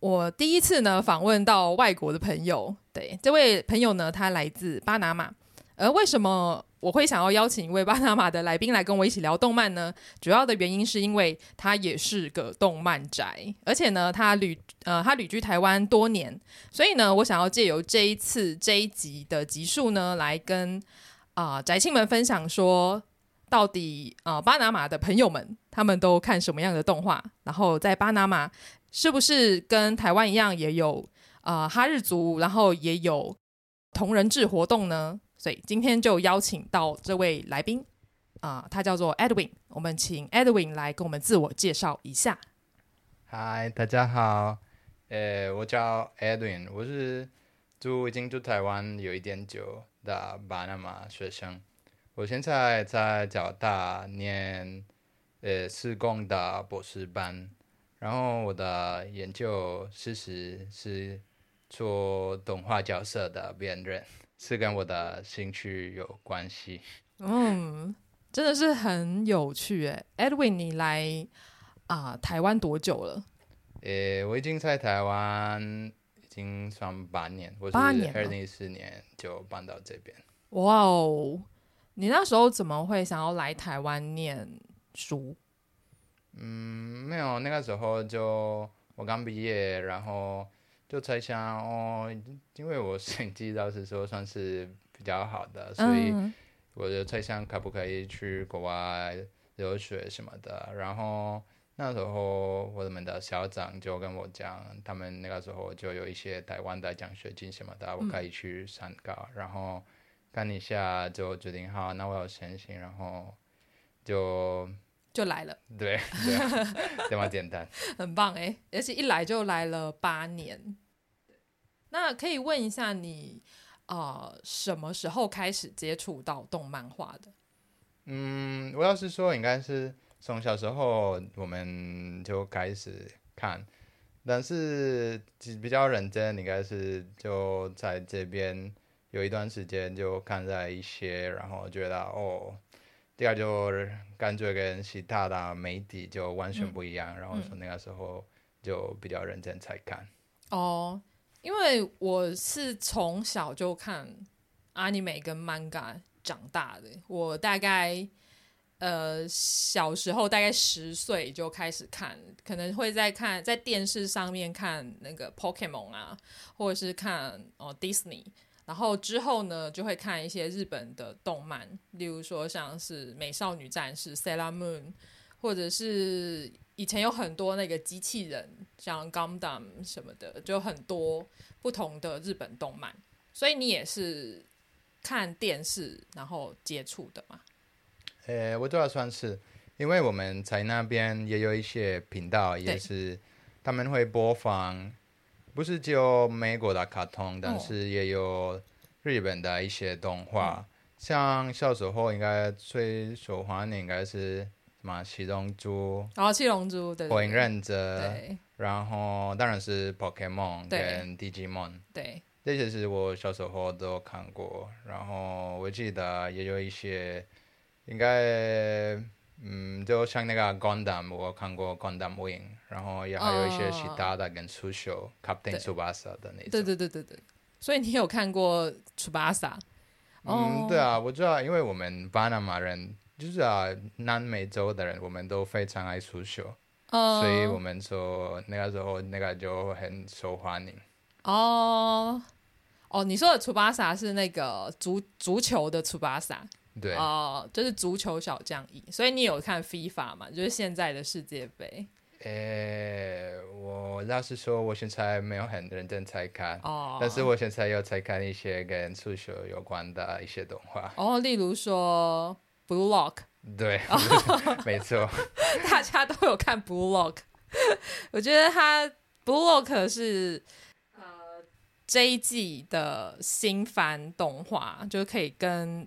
我第一次呢访问到外国的朋友，对，这位朋友呢，他来自巴拿马。而为什么我会想要邀请一位巴拿马的来宾来跟我一起聊动漫呢？主要的原因是因为他也是个动漫宅，而且呢，他旅呃他旅居台湾多年，所以呢，我想要借由这一次这一集的集数呢，来跟啊、宅青们分享说，到底啊、巴拿马的朋友们他们都看什么样的动画，然后在巴拿马。是不是跟台湾一样也有啊、哈日族，然后也有同人志活动呢？所以今天就邀请到这位来宾啊、他叫做 Edwin，我们请 Edwin 来跟我们自我介绍一下。嗨，大家好，呃，我叫 Edwin，我是住已经住台湾有一点久的巴拿马学生，我现在在交大念呃施工的博士班。然后我的研究事实是做动画角色的辨认，是跟我的兴趣有关系。嗯，真的是很有趣诶。Edwin，你来啊、呃、台湾多久了？诶，我已经在台湾已经算八年，我是二零一四年就搬到这边。哇哦，你那时候怎么会想要来台湾念书？嗯，没有，那个时候就我刚毕业，然后就猜想哦，因为我成绩倒是说算是比较好的，所以我就猜想可不可以去国外留学什么的。然后那时候我们的校长就跟我讲，他们那个时候就有一些台湾的奖学金什么的，我可以去参考。然后看一下就决定好，那我要申请，然后就。就来了，对对，这么简单，很棒哎！而且一来就来了八年。那可以问一下你，呃，什么时候开始接触到动漫画的？嗯，我要是说，应该是从小时候我们就开始看，但是比较认真，应该是就在这边有一段时间就看在一些，然后觉得哦。第二就感觉跟其他的媒体就完全不一样，嗯、然后从那个时候就比较认真才看。哦，因为我是从小就看 anime 跟 manga 长大的，我大概呃小时候大概十岁就开始看，可能会在看在电视上面看那个 Pokemon 啊，或者是看哦 Disney。然后之后呢，就会看一些日本的动漫，例如说像是《美少女战士》（Sailor Moon），或者是以前有很多那个机器人，像 Gundam 什么的，就很多不同的日本动漫。所以你也是看电视然后接触的吗？呃，我主要算是，因为我们在那边也有一些频道，也是他们会播放。不是只有美国的卡通，但是也有日本的一些动画。哦、像小时候应该最受欢迎的应该是什么七龙珠？哦，七龙珠对，火影忍者。对。然后当然是 Pokemon 跟 Digimon。对。这些是我小时候都看过。然后我记得也有一些，应该。嗯，就像那个 Gundam，我看过 Gundam Wing，然后也还有一些其他的跟速秀 Captain Tsubasa 的那种。对对对对对，所以你有看过 Tsubasa？嗯，对啊，我知道，因为我们巴拿马人就是啊，南美洲的人，我们都非常爱速秀，所以我们说那个时候那个就很受欢迎。哦哦，你说的 Tsubasa 是那个足足球的 Tsubasa。对哦、呃，就是足球小将一，所以你有看 FIFA 吗？就是现在的世界杯。诶，我老实说，我现在没有很认真在看哦，但是我现在有在看一些跟足球有关的一些动画。哦，例如说 Blue Lock。对，没错，大家都有看 Blue Lock。我觉得他 Blue Lock 是这一季的新番动画，就可以跟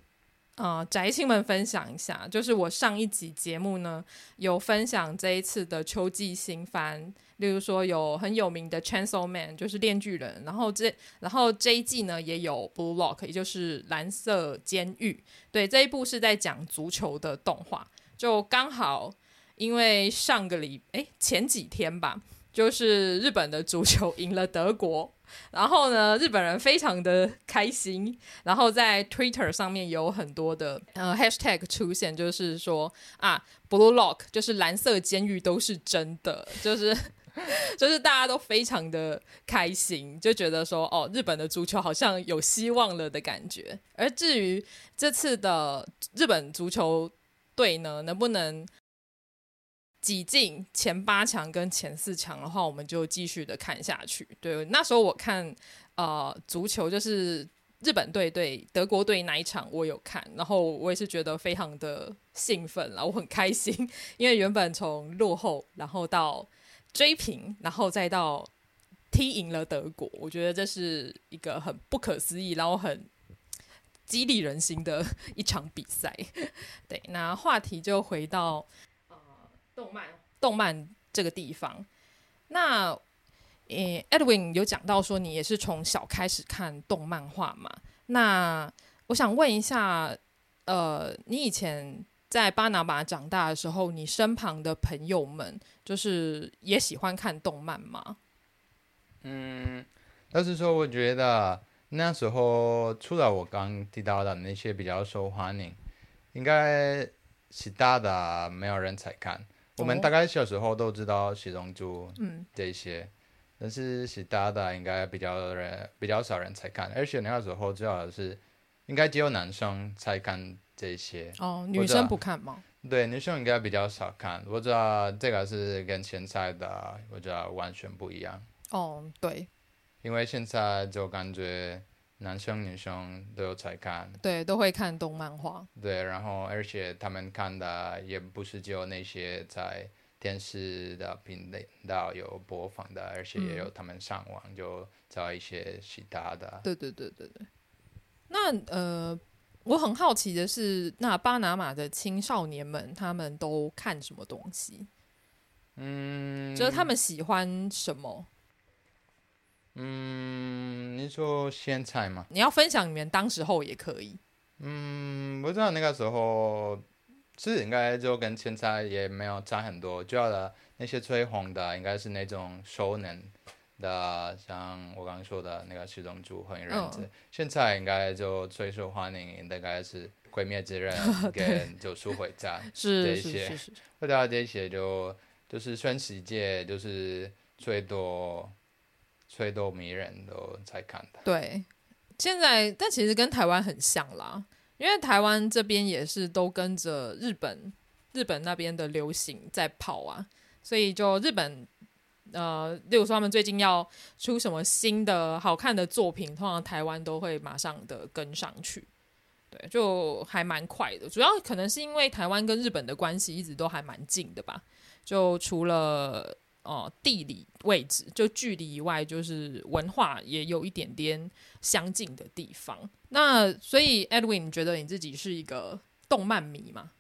呃宅青们分享一下。就是我上一集节目呢，有分享这一次的秋季新番，例如说有很有名的《Chainsaw Man》，就是链锯人，然后这然后这一季呢也有《Blue Lock》，也就是蓝色监狱。对，这一部是在讲足球的动画，就刚好因为上个礼哎前几天吧。就是日本的足球赢了德国，然后呢，日本人非常的开心，然后在 Twitter 上面有很多的呃 Hashtag 出现，就是说啊，Blue Lock 就是蓝色监狱都是真的，就是 就是大家都非常的开心，就觉得说哦，日本的足球好像有希望了的感觉。而至于这次的日本足球队呢，能不能挤进前八强跟前四强的话，我们就继续的看下去。对，那时候我看呃足球，就是日本队对德国队那一场，我有看，然后我也是觉得非常的兴奋了，我很开心，因为原本从落后，然后到追平，然后再到踢赢了德国，我觉得这是一个很不可思议，然后很激励人心的一场比赛。对，那话题就回到。动漫，动漫这个地方，那，诶，Edwin 有讲到说你也是从小开始看动漫画嘛？那我想问一下，呃，你以前在巴拿马长大的时候，你身旁的朋友们就是也喜欢看动漫吗？嗯，但是说我觉得那时候除了我刚提到的那些比较受欢迎，应该其他的没有人才看。我们大概小时候都知道《七龙珠》这些，嗯、但是其他的应该比较人比较少人才看，而且那个时候主要是应该只有男生才看这些。哦，女生不看吗？对，女生应该比较少看。我知道这个是跟现在的我知道完全不一样。哦，对，因为现在就感觉。男生女生都有在看，对，都会看动漫画。对，然后而且他们看的也不是只有那些在电视的频道有播放的，而且也有他们上网、嗯、就找一些其他的。对对对对对。那呃，我很好奇的是，那巴拿马的青少年们他们都看什么东西？嗯，就是他们喜欢什么？嗯，你说现在吗？你要分享你们当时候也可以。嗯，不知道那个时候是应该就跟现在也没有差很多。主要的那些最红的应该是那种熟年的，像我刚刚说的那个《七龙珠》《火影忍者》。现在应该就最受欢迎应该是《鬼灭之刃》跟《九叔回战 》这些。我知道这些就就是全世界就是最多。最多迷人都在看的。对，现在但其实跟台湾很像啦，因为台湾这边也是都跟着日本日本那边的流行在跑啊，所以就日本呃，例如说他们最近要出什么新的好看的作品，通常台湾都会马上的跟上去。对，就还蛮快的，主要可能是因为台湾跟日本的关系一直都还蛮近的吧，就除了。哦，地理位置就距离以外，就是文化也有一点点相近的地方。那所以，Edwin，你觉得你自己是一个动漫迷吗？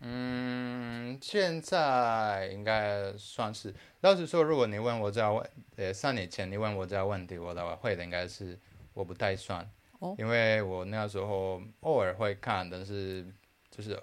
嗯，现在应该算是。老实说，如果你问我这样问，呃，三年前你问我这样问题，我的话会的应该是我不太算，哦，因为我那时候偶尔会看，但是就是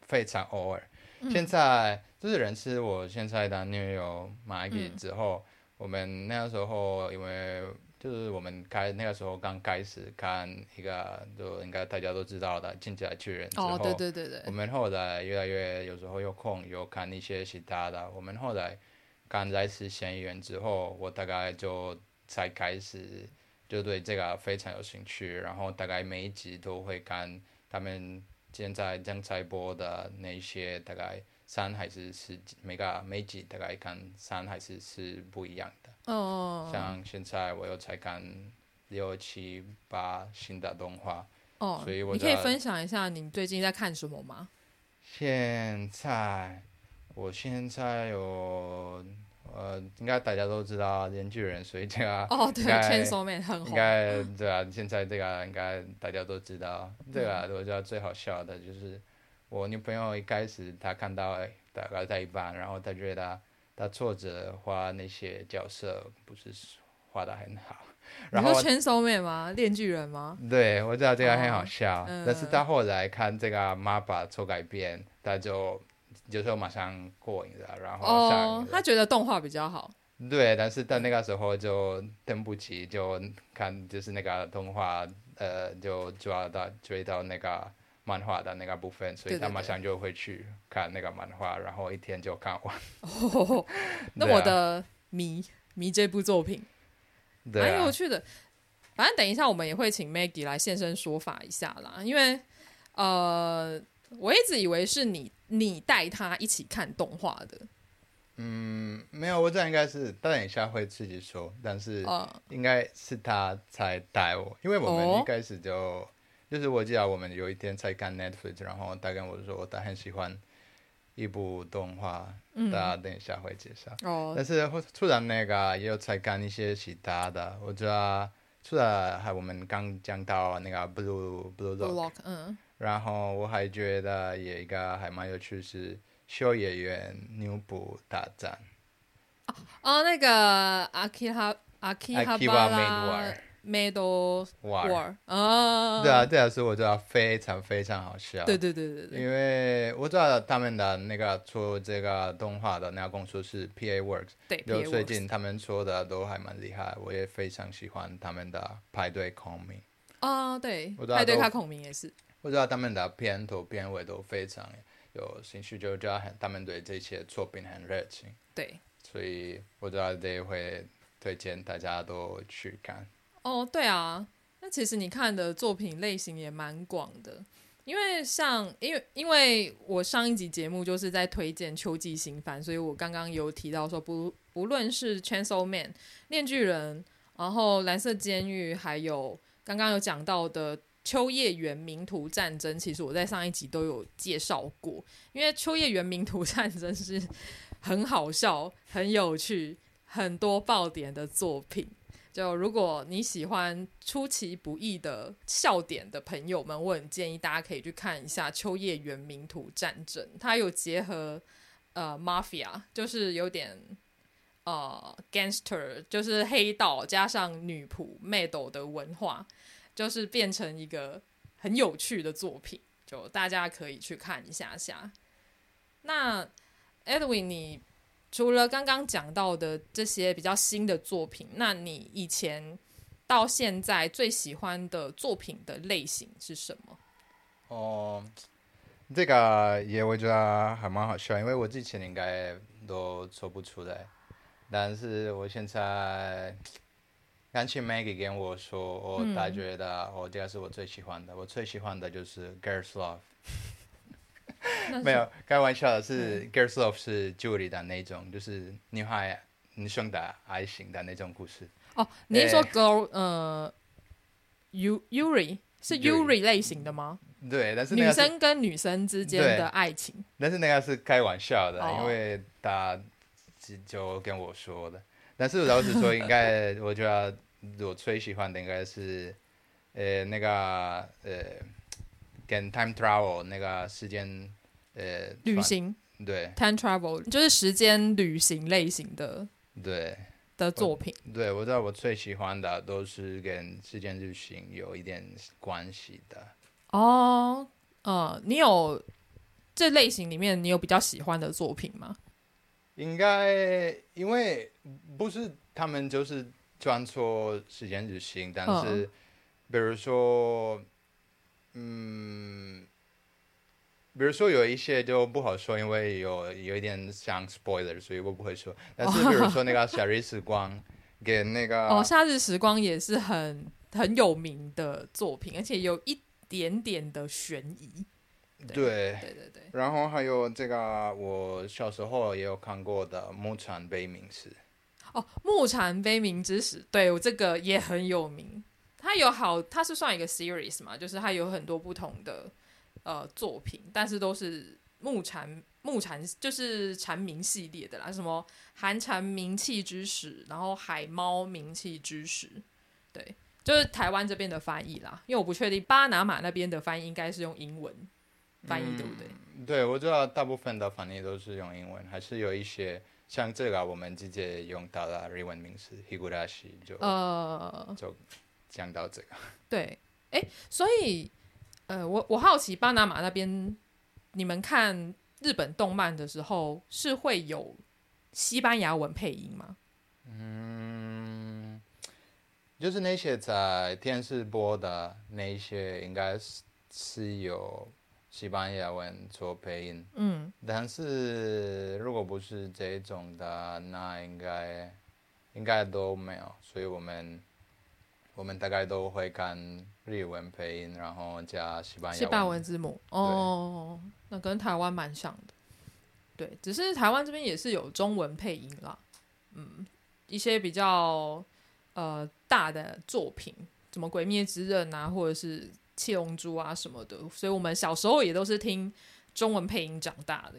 非常偶尔。嗯、现在就是人，是我现在的女友 Maggie 之后，嗯、我们那个时候因为就是我们开那个时候刚开始看一个，就应该大家都知道的《进击的巨人》之后，哦，对对对对，我们后来越来越有时候有空有看一些其他的。我们后来看《来自星际》之后，我大概就才开始就对这个非常有兴趣，然后大概每一集都会看他们。现在正在播的那些大概三还是四集，每个每集大概看三还是是不一样的。哦。Oh. 像现在我又才看六七八新的动画。哦。Oh. 所以我你可以分享一下你最近在看什么吗？现在，我现在有呃，应该大家都知道《链锯人》，所以这个哦，对，Chainsaw Man 很红，应该对啊，现在这个应该大家都知道。这个我觉得最好笑的就是我女朋友一开始她看到大概在一半，然后她觉得她作者画那些角色不是画的很好。然后你说 Chainsaw Man 吗？链锯人吗？对，我知道这个很好笑，哦嗯、但是到后来看这个 MAPPA 做改编，她就就是马上过瘾了，然后上哦，他觉得动画比较好。对，但是到那个时候就等不及，就看就是那个动画，呃，就抓到追到那个漫画的那个部分，所以他马上就会去看那个漫画，对对对，然后一天就看完。哦，那我的迷、啊、迷这部作品。蛮有趣的，反正等一下我们也会请 Maggie 来现身说法一下啦。因为呃，我一直以为是你你带他一起看动画的。嗯，没有，我这应该是等一下会自己说，但是应该是他才带我，因为我们一开始就、哦、就是我记得我们有一天在看 Netflix，然后他跟我说他很喜欢。一部动画，大家等一下会介绍。嗯哦、但是突然那个也有在看一些其他的，我觉得除了还我们刚讲到那个 Blue Blue Lock，嗯，然后我还觉得有一个还蛮有趣是秋叶原女仆大战。哦哦，那个阿基哈阿基哈巴拉。Medal War，哦，对啊，对啊，所以我知道非常非常好笑。对对对对对。因为我知道他们的那个出这个动画的那个公司是 PA Works，对，就最近他们做的都还蛮厉害，我也非常喜欢他们的派对孔明。哦，对，派对卡孔明也是。我知道他们的片头片尾都非常有兴趣，就知道很他们对这些作品很热情。对，所以我知道这会推荐大家都去看。哦，对啊，那其实你看的作品类型也蛮广的，因为像因为因为我上一集节目就是在推荐秋季新番，所以我刚刚有提到说不不论是《Chainsaw Man》面具人，然后蓝色监狱，还有刚刚有讲到的秋叶原名图战争，其实我在上一集都有介绍过，因为秋叶原名图战争是很好笑、很有趣、很多爆点的作品。就如果你喜欢出其不意的笑点的朋友们，我很建议大家可以去看一下《秋叶原冥途战争》，它有结合呃 mafia，就是有点呃 gangster，就是黑道加上女仆 Medal 的文化，就是变成一个很有趣的作品，就大家可以去看一下下。那 Edwin，你？除了刚刚讲到的这些比较新的作品，那你以前到现在最喜欢的作品的类型是什么？哦，这个也我觉得还蛮好笑，因为我之前应该都说不出来，但是我现在刚才 Maggie 跟我说，我他觉得我这个是我最喜欢的，我最喜欢的就是 Girls Love。没有开玩笑的是，是 Girls Love 是 Julie 的那种，就是女孩女生的爱情的那种故事。哦，你是说 Girl 呃，U Yuri 是 Yuri 类型的吗？对，但是，是女生跟女生之间的爱情。但是那个是开玩笑的，哦、因为他就跟我说的。但是老实说，应该 我觉得我最喜欢的应该是呃那个呃。跟 time travel 那个时间，呃，旅行，对，time travel 就是时间旅行类型的，对的作品。对，我知道我最喜欢的都是跟时间旅行有一点关系的。哦，呃，你有这类型里面你有比较喜欢的作品吗？应该因为不是他们就是专做时间旅行，但是、嗯、比如说。嗯，比如说有一些就不好说，因为有有一点像 spoiler，所以我不会说。但是比如说那个《夏日时光》给那个哦，《夏日时光》也是很很有名的作品，而且有一点点的悬疑。对对对对。然后还有这个我小时候也有看过的《木蝉悲鸣时》。哦，《木蝉悲鸣之时》，对我这个也很有名。它有好，它是算一个 series 嘛，就是它有很多不同的呃作品，但是都是木蝉木蝉就是蝉鸣系列的啦，什么寒蝉鸣泣之时，然后海猫鸣泣之时，对，就是台湾这边的翻译啦。因为我不确定巴拿马那边的翻译应该是用英文翻译，对不对？对，我知道大部分的翻译都是用英文，还是有一些像这个我们直接用到了日文名词 Higurashi 就呃就讲到这个。对，哎，所以呃，我我好奇巴拿马那边你们看。日本动漫的时候是会有西班牙文配音吗？嗯，就是那些在电视播的那些，应该是是有西班牙文做配音。嗯，但是如果不是这种的，那应该应该都没有。所以我们我们大概都会看日文配音，然后加西班牙文，西班牙文字幕。哦。那跟台湾蛮像的，对，只是台湾这边也是有中文配音啦，嗯，一些比较呃大的作品，什么《鬼灭之刃》啊，或者是《七龙珠》啊什么的，所以我们小时候也都是听中文配音长大的，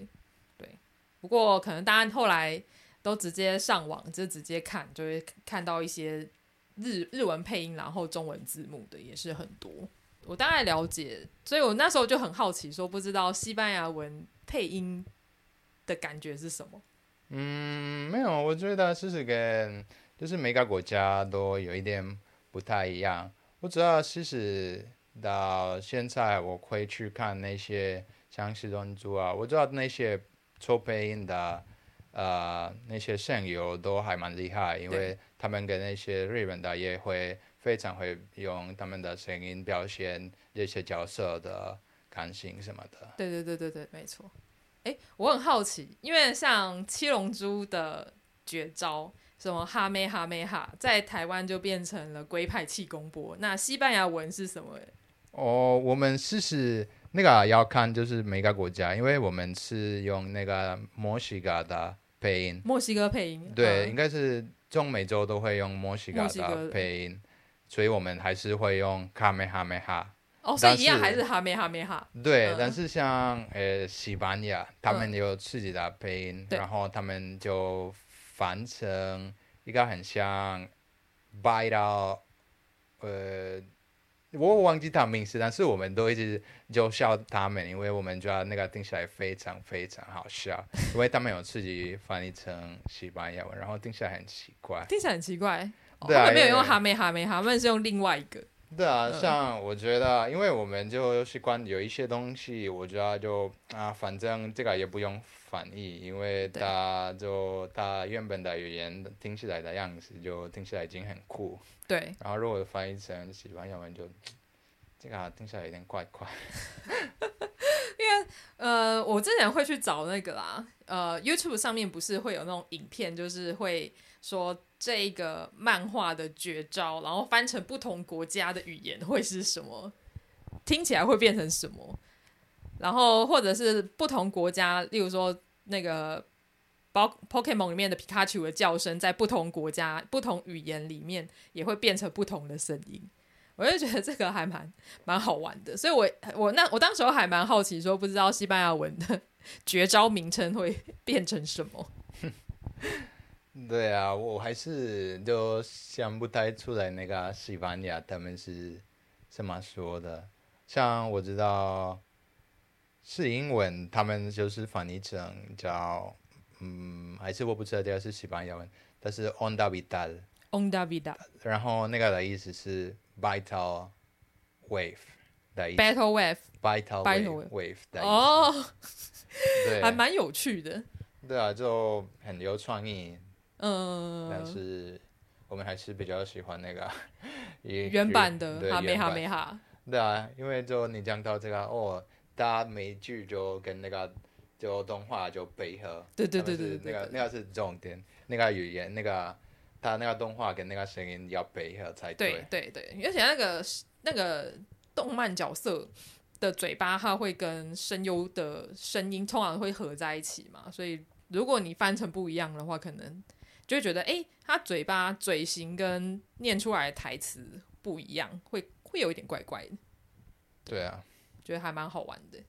对。不过可能大家后来都直接上网就直接看，就会看到一些日日文配音，然后中文字幕的也是很多。我大概了解，所以我那时候就很好奇，说不知道西班牙文配音的感觉是什么？嗯，没有，我觉得其实跟就是每个国家都有一点不太一样。我知道其实到现在我会去看那些像七龙珠啊，我知道那些做配音的呃那些声优都还蛮厉害，因为他们跟那些日本的也会。非常会用他们的声音表现这些角色的感情什么的。对对对对对，没错。哎，我很好奇，因为像七龙珠的绝招，什么哈梅哈梅哈，在台湾就变成了龟派气功波。那西班牙文是什么？哦，我们试试那个要看就是每个国家，因为我们是用那个墨西哥的配音。墨西哥配音。对，嗯、应该是中美洲都会用墨西哥的配音。所以我们还是会用卡梅哈梅哈。哦，所以一样还是哈梅哈梅哈。对，嗯、但是像呃西班牙，他们有自己的配音，嗯、然后他们就翻成一个很像 bite out，呃，我忘记他名字，但是我们都一直就笑他们，因为我们觉得那个听起来非常非常好笑，因为他们有自己翻译成西班牙文，然后听起来很奇怪，听起来很奇怪。对啊，他们没有用哈梅哈梅哈，他们是用另外一个。对啊，像我觉得，因为我们就习惯有一些东西，我觉得就啊，反正这个也不用翻译，因为它就它原本的语言听起来的样子就听起来已经很酷。对。然后如果翻译成西班牙文，就这个听起来有点怪怪。因为呃，我之前会去找那个啦，呃，YouTube 上面不是会有那种影片，就是会说。这个漫画的绝招，然后翻成不同国家的语言会是什么？听起来会变成什么？然后或者是不同国家，例如说那个宝 Pokemon 里面的皮卡丘的叫声，在不同国家、不同语言里面也会变成不同的声音。我就觉得这个还蛮蛮好玩的，所以我我那我当时候还蛮好奇，说不知道西班牙文的绝招名称会变成什么。对啊，我还是就想不太出来那个西班牙他们是怎么说的。像我知道是英文，他们就是翻译成叫嗯，还是我不知道这个是西班牙文，但是 onda vital，onda vital，然后那个的意思是 vital wave 的意思，battle wave，vital wave, wave 的意思。哦，对，还蛮有趣的。对啊，就很有创意。嗯，但是我们还是比较喜欢那个 原版的哈梅哈梅哈。对啊，因为就你讲到这个哦，大家每一句就跟那个就动画就配合。对对对对，那个那个是重点，那个语言那个他那个动画跟那个声音要配合才对。对对对，而且那个那个动漫角色的嘴巴，它会跟声优的声音通常会合在一起嘛，所以如果你翻成不一样的话，可能。就会觉得，哎，他嘴巴嘴型跟念出来的台词不一样，会会有一点怪怪的。对啊，觉得还蛮好玩的。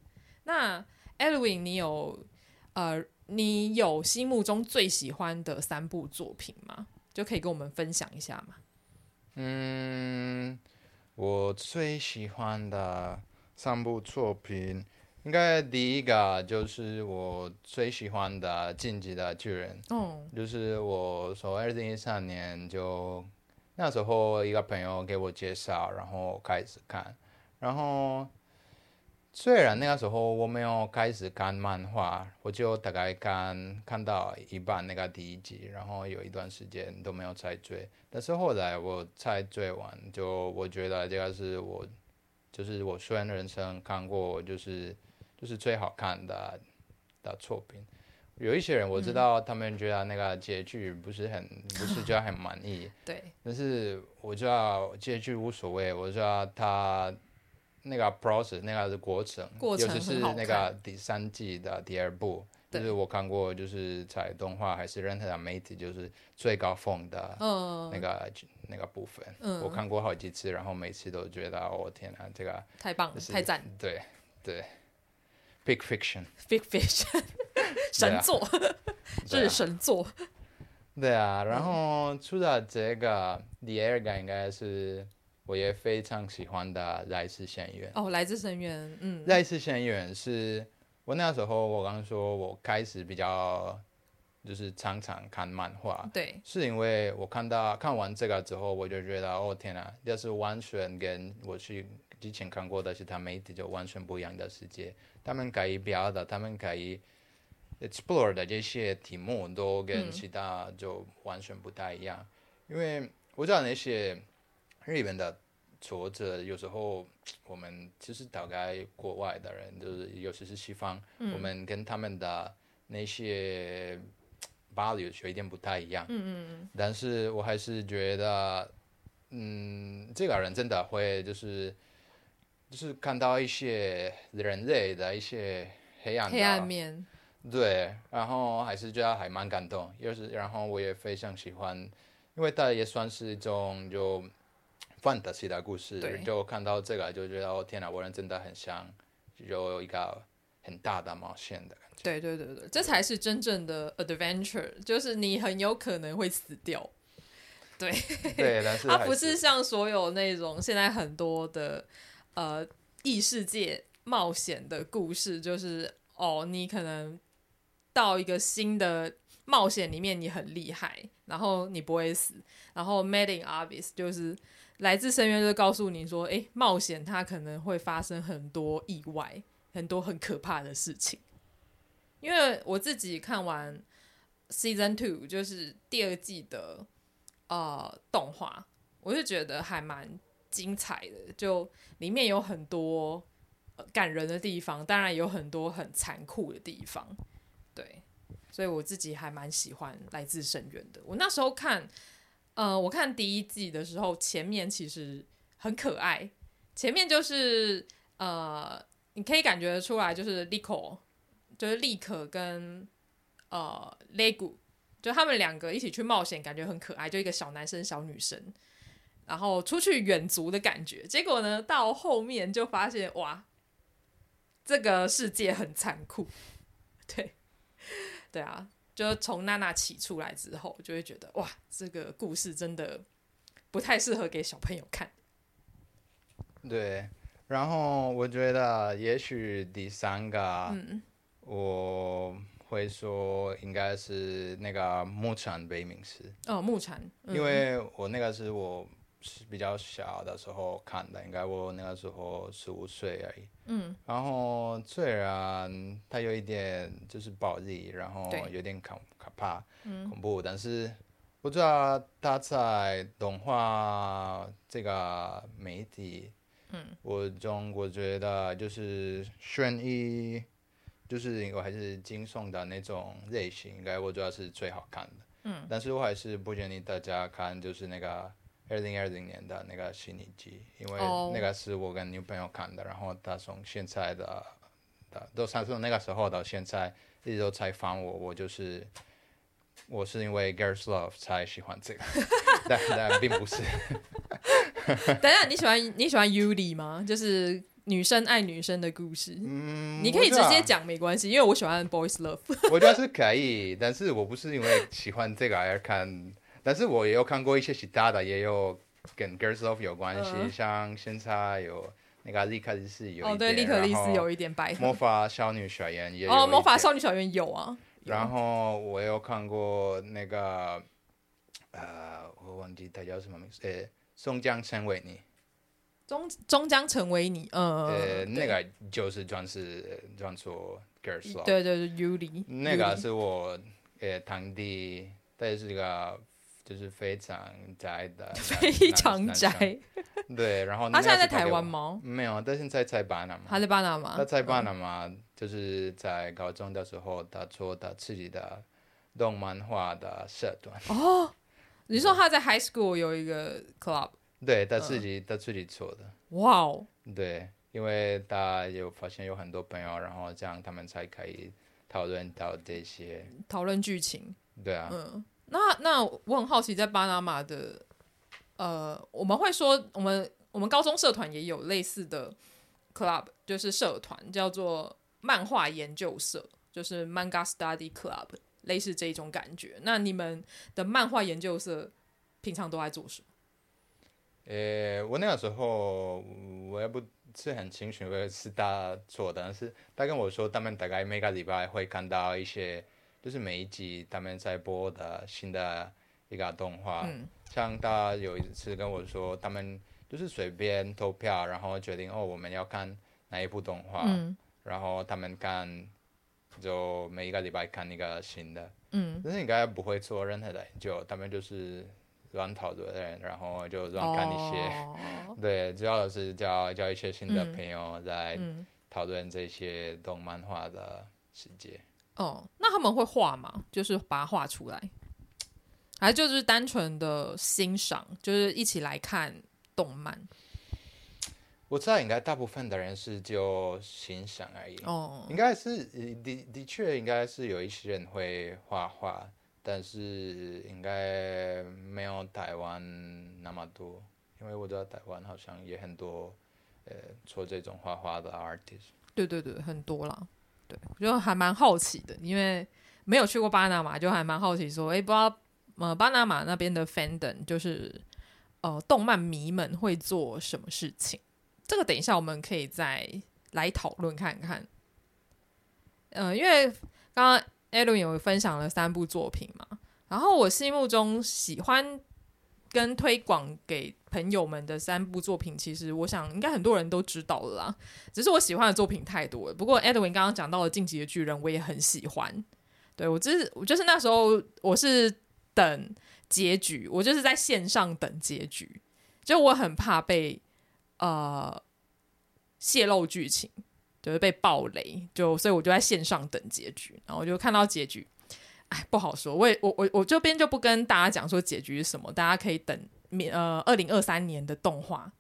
那 Edwin，你有呃，你有心目中最喜欢的三部作品吗？就可以跟我们分享一下吗？嗯，我最喜欢的三部作品，应该第一个就是我最喜欢的《进击的巨人》。哦，就是我从二零一三年就那时候一个朋友给我介绍，然后开始看，然后。虽然那个时候我没有开始看漫画，我就大概看看到一半那个第一集，然后有一段时间都没有再追。但是后来我才追完，就我觉得这个是我，就是我虽然人生看过就是就是最好看的的作品。有一些人我知道，他们觉得那个结局不是很、嗯、不是觉得很满意。对。但是我知道结局无所谓，我知道他。那个 process 那个是过程，过程尤其是那个第三季的第二部，就是我看过，就是在动画还是任何的媒体，就是最高峰的那个、嗯、那个部分、嗯，我看过好几次，然后每次都觉得，哦天啊，这个太棒了，太赞，对对，big fiction，big fiction，神作，这 是神作，对啊，然后除了这个，第二个应该是。我也非常喜欢的《来自深渊》哦，《来自深渊》嗯，《来自深渊》是我那时候我刚刚说我开始比较就是常常看漫画，对，是因为我看到看完这个之后，我就觉得哦天哪，这是完全跟我去之前看过的其他媒体就完全不一样的世界，他们可以表达，他们可以 explore 的这些题目都跟其他就完全不太一样，嗯、因为我知道那些。日本的作者有时候，我们其实大概国外的人，就是尤其是西方，嗯、我们跟他们的那些 value 有一点不太一样。嗯嗯。但是我还是觉得，嗯，这个人真的会就是就是看到一些人类的一些黑暗黑暗面。对，然后还是觉得还蛮感动，又是然后我也非常喜欢，因为它也算是一种就。fantasy 的故事，就看到这个就觉得哦天哪，我人真的很像，有一个很大的冒险的感觉。对对对对，这才是真正的 adventure，就是你很有可能会死掉。对对，但是它不是像所有那种现在很多的呃异世界冒险的故事，就是哦你可能到一个新的冒险里面，你很厉害，然后你不会死，然后 Made in Abyss 就是。来自深渊，就告诉你说，诶，冒险它可能会发生很多意外，很多很可怕的事情。因为我自己看完 Season Two，就是第二季的呃动画，我就觉得还蛮精彩的。就里面有很多感人的地方，当然有很多很残酷的地方。对，所以我自己还蛮喜欢来自深渊的。我那时候看。呃，我看第一季的时候，前面其实很可爱。前面就是呃，你可以感觉出来，就是 Liko，就是莉可跟呃雷古，就他们两个一起去冒险，感觉很可爱，就一个小男生小女生，然后出去远足的感觉。结果呢，到后面就发现哇，这个世界很残酷。对，对啊。就从娜娜起出来之后，就会觉得哇，这个故事真的不太适合给小朋友看。对，然后我觉得也许第三个，嗯，我会说应该是那个牧场悲鸣诗。哦，牧场，嗯，因为我那个是我。是比较小的时候看的，应该我那个时候十五岁而已。嗯，然后虽然它有一点就是暴力，然后有点可可怕、恐怖，但是我知道它在动画这个媒体，嗯，我中我觉得就是悬疑，就是我还是惊悚的那种类型，应该我觉得是最好看的。嗯，但是我还是不建议大家看，就是那个。二零二零年的那个虚拟机，因为那个是我跟女朋友看的，然后她从现在的的都从那个时候到现在一直都采访我，我就是我是因为 Girls Love 才喜欢这个，但但并不是。等一下，你喜欢你喜欢 Yuri 吗？就是女生爱女生的故事。嗯，你可以直接讲没关系，因为我喜欢 boys love。我觉得是可以，但是我不是因为喜欢这个而看，但是我也有看过一些其他的，也有跟 girls love 有关系，嗯、像现在有那个莉可丽丝有哦，对，莉可丽丝有一点白。魔法少女小圆也有哦，魔法少女小圆有啊。然后我有看过那个，呃，我忘记他叫什么名字，呃，终将成为你。终终将成为你，呃，呃，那个就是专是专做 girls 对对对，Yuri，那个是我呃堂弟，但是个就是非常宅的，非常宅，对，然后他现在在台湾吗？没有，他现在在巴拿马，他在巴拿马，他在巴拿马，就是在高中的时候，他做他自己的动漫画的社团。哦，你说他在 high school 有一个 club？对，他自己、嗯、他自己做的。哇哦！对，因为他有发现有很多朋友，然后这样他们才可以讨论到这些，讨论剧情。对啊。嗯，那那我很好奇，在巴拿马的，呃，我们会说，我们我们高中社团也有类似的 club，就是社团叫做漫画研究社，就是 Manga Study Club，类似这种感觉。那你们的漫画研究社平常都在做什么？呃，我那个时候我也不是很清楚是他做的，但是他跟我说，他们大概每个礼拜会看到一些，就是每一集他们在播的新的一个动画。嗯、像他有一次跟我说，他们就是随便投票，然后决定哦，我们要看哪一部动画，嗯、然后他们看，就每一个礼拜看一个新的。嗯，但是应该不会做任何的研究，他们就是。乱讨论，然后就乱看一些，oh. 对，主要是交交一些新的朋友在讨论这些动漫画的世界。哦，oh. 那他们会画吗？就是把它画出来，还就是单纯的欣赏，就是一起来看动漫？我知道，应该大部分的人是就欣赏而已。哦，oh. 应该是的的确，应该是有一些人会画画。但是应该没有台湾那么多，因为我知道台湾好像也很多，呃，做这种画画的 artist。对对对，很多啦。对，我就还蛮好奇的，因为没有去过巴拿马，就还蛮好奇说，哎，不知道呃巴拿马那边的 fandom 就是呃动漫迷们会做什么事情？这个等一下我们可以再来讨论看看。呃，因为刚刚。Edwin 有分享了三部作品嘛，然后我心目中喜欢跟推广给朋友们的三部作品，其实我想应该很多人都知道了啦。只是我喜欢的作品太多了。不过 Edwin 刚刚讲到了《进击的巨人》，我也很喜欢。对，我就是我就是那时候我是等结局，我就是在线上等结局，就我很怕被呃泄露剧情。就是被爆雷，就所以我就在线上等结局，然后我就看到结局，哎，不好说。我也我我我这边就不跟大家讲说结局是什么，大家可以等明呃二零二三年的动画，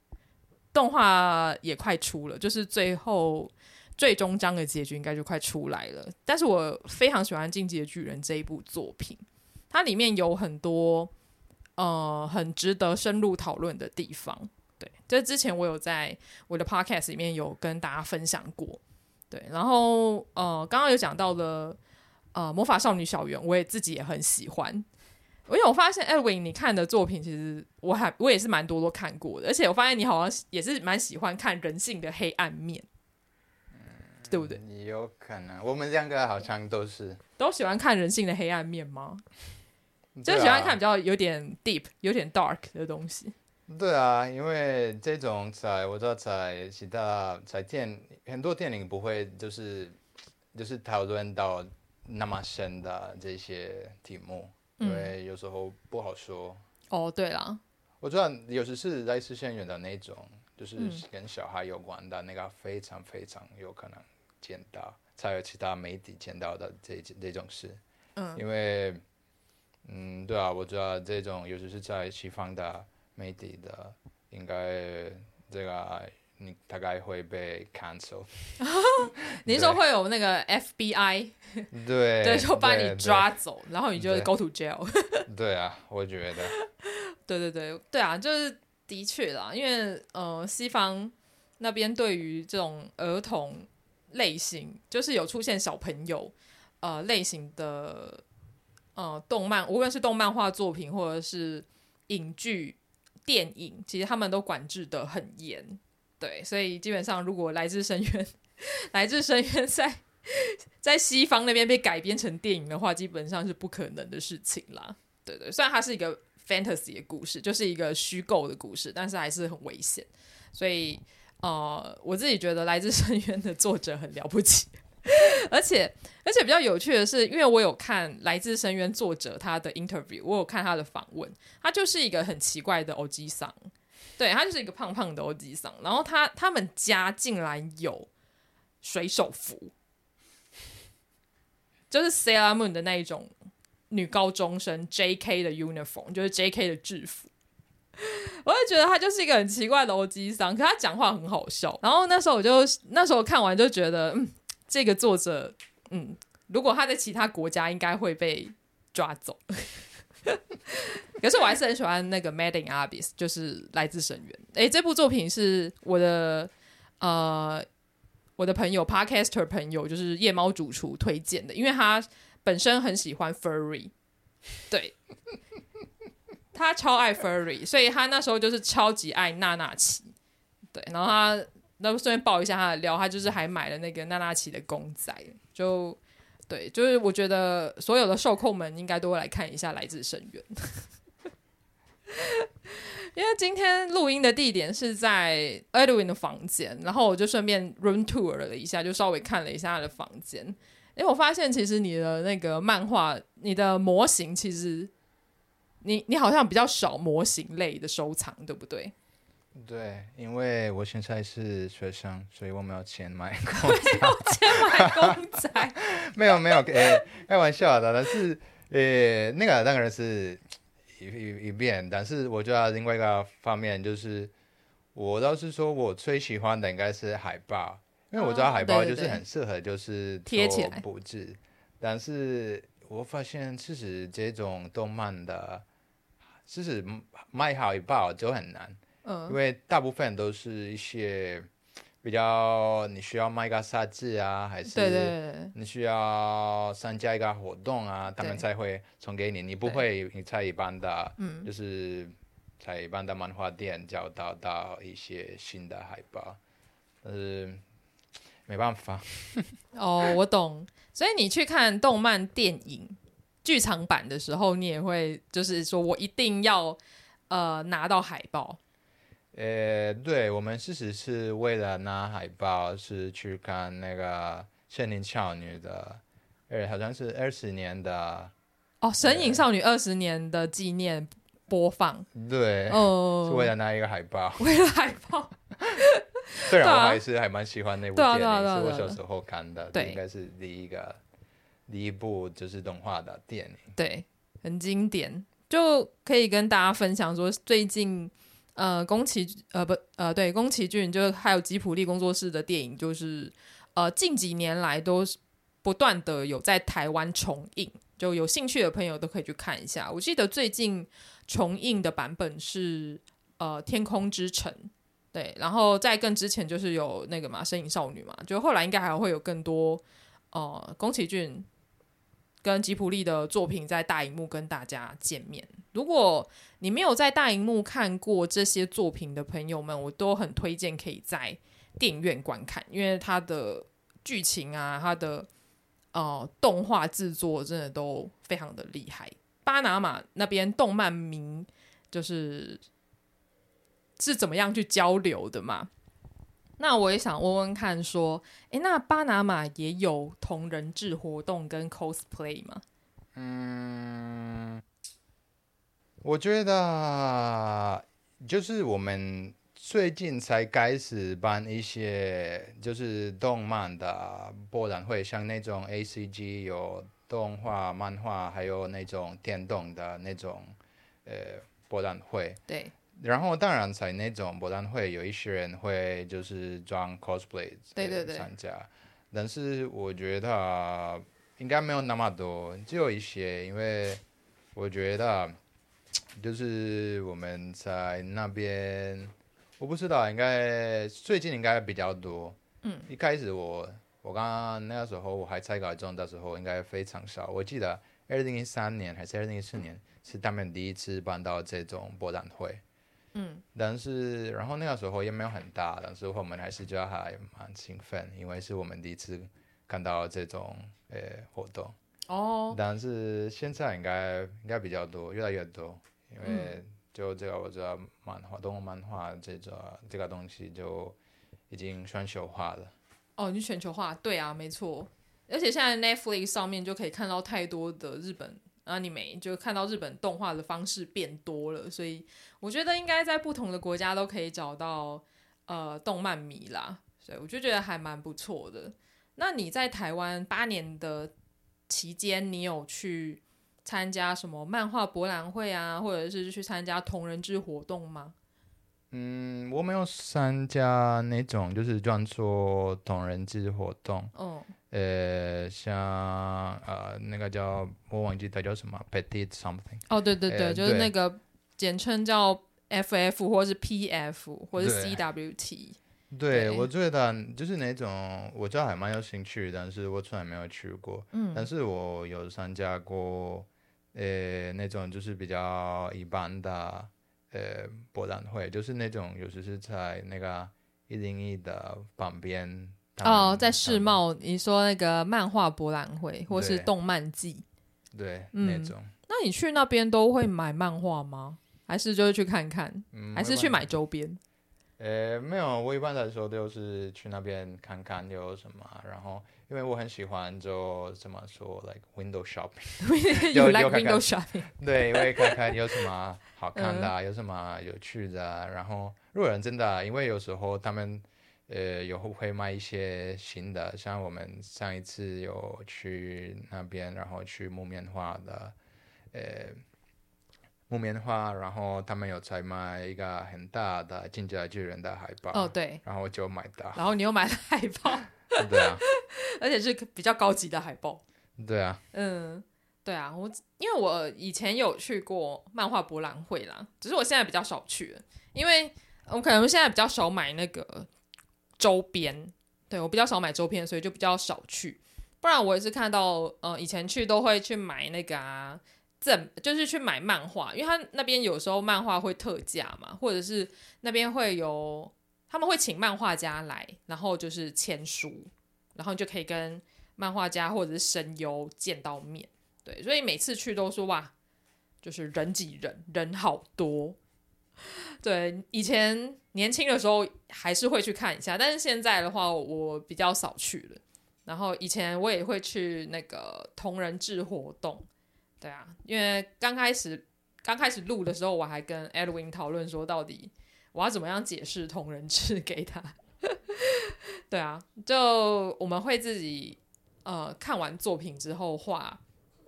动画也快出了，就是最后最终章的结局应该就快出来了。但是我非常喜欢《进击的巨人》这一部作品，它里面有很多呃很值得深入讨论的地方。对，这之前我有在我的 podcast 里面有跟大家分享过，对，然后呃，刚刚有讲到了呃，魔法少女小圆，我也自己也很喜欢，因为我发现 Edwin 你看的作品，其实我还我也是蛮多都看过的，而且我发现你好像也是蛮喜欢看人性的黑暗面，嗯，对不对？有可能，我们两个好像都是都喜欢看人性的黑暗面吗？就喜欢看比较有点 deep、有点 dark 的东西。对啊，因为这种在我知道在其他在电很多电影不会就是就是讨论到那么深的这些题目，嗯、因为有时候不好说。哦，对了，我知道有时是来自深渊的那种，就是跟小孩有关的那个，非常非常有可能见到，才有其他媒体见到的这这种事。嗯，因为嗯，对啊，我知道这种尤其是在西方的。媒体的应该这个你大概会被 cancel。你说会有那个 FBI？对对，就把你抓走，然后你就 go to jail。对啊，我觉得。对对对对啊，就是的确啦，因为呃，西方那边对于这种儿童类型，就是有出现小朋友呃类型的呃动漫，无论是动漫画作品或者是影剧、电影，其实他们都管制的很严。对，所以基本上如果来自深渊，来自深渊在在西方那边被改编成电影的话，基本上是不可能的事情啦。对对，虽然它是一个 fantasy 的故事，就是一个虚构的故事，但是还是很危险，所以。呃，我自己觉得《来自深渊》的作者很了不起，而且而且比较有趣的是，因为我有看《来自深渊》作者他的 interview，我有看他的访问，他就是一个很奇怪的欧吉桑，对，他就是一个胖胖的欧吉桑，然后他他们家竟然有水手服，就是 Sailor Moon 的那一种女高中生 JK 的 uniform，就是 JK 的制服。我也觉得他就是一个很奇怪的欧吉桑，可他讲话很好笑。然后那时候我就那时候看完就觉得，嗯，这个作者，嗯，如果他在其他国家应该会被抓走。可是我还是很喜欢那个《Made in Abyss》，就是来自深渊。诶，这部作品是我的呃我的朋友 Podcaster 朋友，就是夜猫主厨推荐的，因为他本身很喜欢 Furry，对。他超爱 furry，所以他那时候就是超级爱娜娜奇，对，然后他那顺便报一下他的料，他就是还买了那个娜娜奇的公仔，就对，就是我觉得所有的受控们应该都会来看一下《来自深渊》，因为今天录音的地点是在 Edwin 的房间，然后我就顺便 room tour 了一下，就稍微看了一下他的房间，因为我发现其实你的那个漫画，你的模型其实。你你好像比较少模型类的收藏，对不对？对，因为我现在是学生，所以我没有钱买公 仔。没有钱买公仔？没有没有，诶、欸，开玩笑的。但是，诶、欸，那个当然是一一一遍。但是，我觉得另外一个方面就是，我倒是说我最喜欢的应该是海报，因为我知道海报就是很适合就是贴起来布置。但是我发现，其实这种动漫的。其实卖好一包就很难，嗯，因为大部分都是一些比较你需要卖个杂志啊，还是你需要参加一个活动啊，他们才会送给你。你不会你在一般的，嗯，就是在一般的漫画店找到到一些新的海报，但是没办法。哦，我懂。所以你去看动漫电影。剧场版的时候，你也会就是说我一定要呃拿到海报。呃，对，我们事实是为了拿海报，是去看那个《神隐少女》的，呃，好像是二十年的哦，《神隐少女》二十年的纪念播放。对，哦，是为了拿一个海报，为了海报。虽然我还是还蛮喜欢那部电影，是我小时候看的，对，应该是第一个。第一部就是动画的电影，对，很经典，就可以跟大家分享说，最近呃，宫崎呃不呃对，宫崎骏就还有吉普力工作室的电影，就是呃近几年来都不断的有在台湾重映，就有兴趣的朋友都可以去看一下。我记得最近重映的版本是呃《天空之城》，对，然后在更之前就是有那个嘛《身影少女》嘛，就后来应该还会有更多呃宫崎骏。跟吉卜力的作品在大荧幕跟大家见面。如果你没有在大荧幕看过这些作品的朋友们，我都很推荐可以在电影院观看，因为它的剧情啊，它的呃动画制作真的都非常的厉害。巴拿马那边动漫迷就是是怎么样去交流的嘛？那我也想问问看，说，诶，那巴拿马也有同人志活动跟 cosplay 吗？嗯，我觉得就是我们最近才开始办一些就是动漫的博览会，像那种 ACG 有动画、漫画，还有那种电动的那种呃博览会。对。然后当然在那种博览会，有一些人会就是装 cosplay 对对对参加，但是我觉得应该没有那么多，只有一些，因为我觉得就是我们在那边我不知道，应该最近应该比较多。嗯，一开始我我刚刚那个时候我还在高中的时候，应该非常少。我记得二零一三年还是二零一四年是他们第一次办到这种博览会。嗯，但是然后那个时候也没有很大，但是我们还是觉得还蛮兴奋，因为是我们第一次看到这种呃活动。哦，但是现在应该应该比较多，越来越多，因为。嗯就这个，我知道漫画、动漫画这个这个东西就已经全球化了。哦，你全球化，对啊，没错。而且现在 Netflix 上面就可以看到太多的日本 anime，就看到日本动画的方式变多了，所以我觉得应该在不同的国家都可以找到呃动漫迷啦。所以我就觉得还蛮不错的。那你在台湾八年的期间，你有去？参加什么漫画博览会啊，或者是去参加同人志活动吗？嗯，我没有参加那种就是专做同人志活动。嗯，呃，像呃那个叫我忘记它叫什么，Petit something。哦，对对对，呃、就是那个简称叫 FF 或是 PF 或是 CWT。对，对我觉得就是那种我知道还蛮有兴趣，但是我从来没有去过。嗯，但是我有参加过。呃，那种就是比较一般的呃博览会，就是那种有时是在那个一零一的旁边哦，在世贸，你说那个漫画博览会或是动漫季，对，嗯、那种。那你去那边都会买漫画吗？还是就是去看看？嗯、还是去买周边？呃，没有，我一般来说都是去那边看看有什么，然后。因为我很喜欢就怎么说，like window shopping。You like window shopping？对，因为看看有什么好看的，嗯、有什么有趣的。然后，路人真的，因为有时候他们呃有会卖一些新的，像我们上一次有去那边，然后去木棉花的，呃木棉花，然后他们有在卖一个很大的进击的巨人的海报。哦，对。然后我就买到。然后你又买了海报。对啊，而且是比较高级的海报。对啊，嗯，对啊，我因为我以前有去过漫画博览会啦，只是我现在比较少去了，因为我可能现在比较少买那个周边，对，我比较少买周边，所以就比较少去。不然我也是看到，呃，以前去都会去买那个啊，赠就是去买漫画，因为他那边有时候漫画会特价嘛，或者是那边会有。他们会请漫画家来，然后就是签书，然后就可以跟漫画家或者是声优见到面。对，所以每次去都说哇，就是人挤人，人好多。对，以前年轻的时候还是会去看一下，但是现在的话我比较少去了。然后以前我也会去那个同人志活动，对啊，因为刚开始刚开始录的时候，我还跟 Edwin 讨论说到底。我要怎么样解释同人志给他？对啊，就我们会自己呃看完作品之后画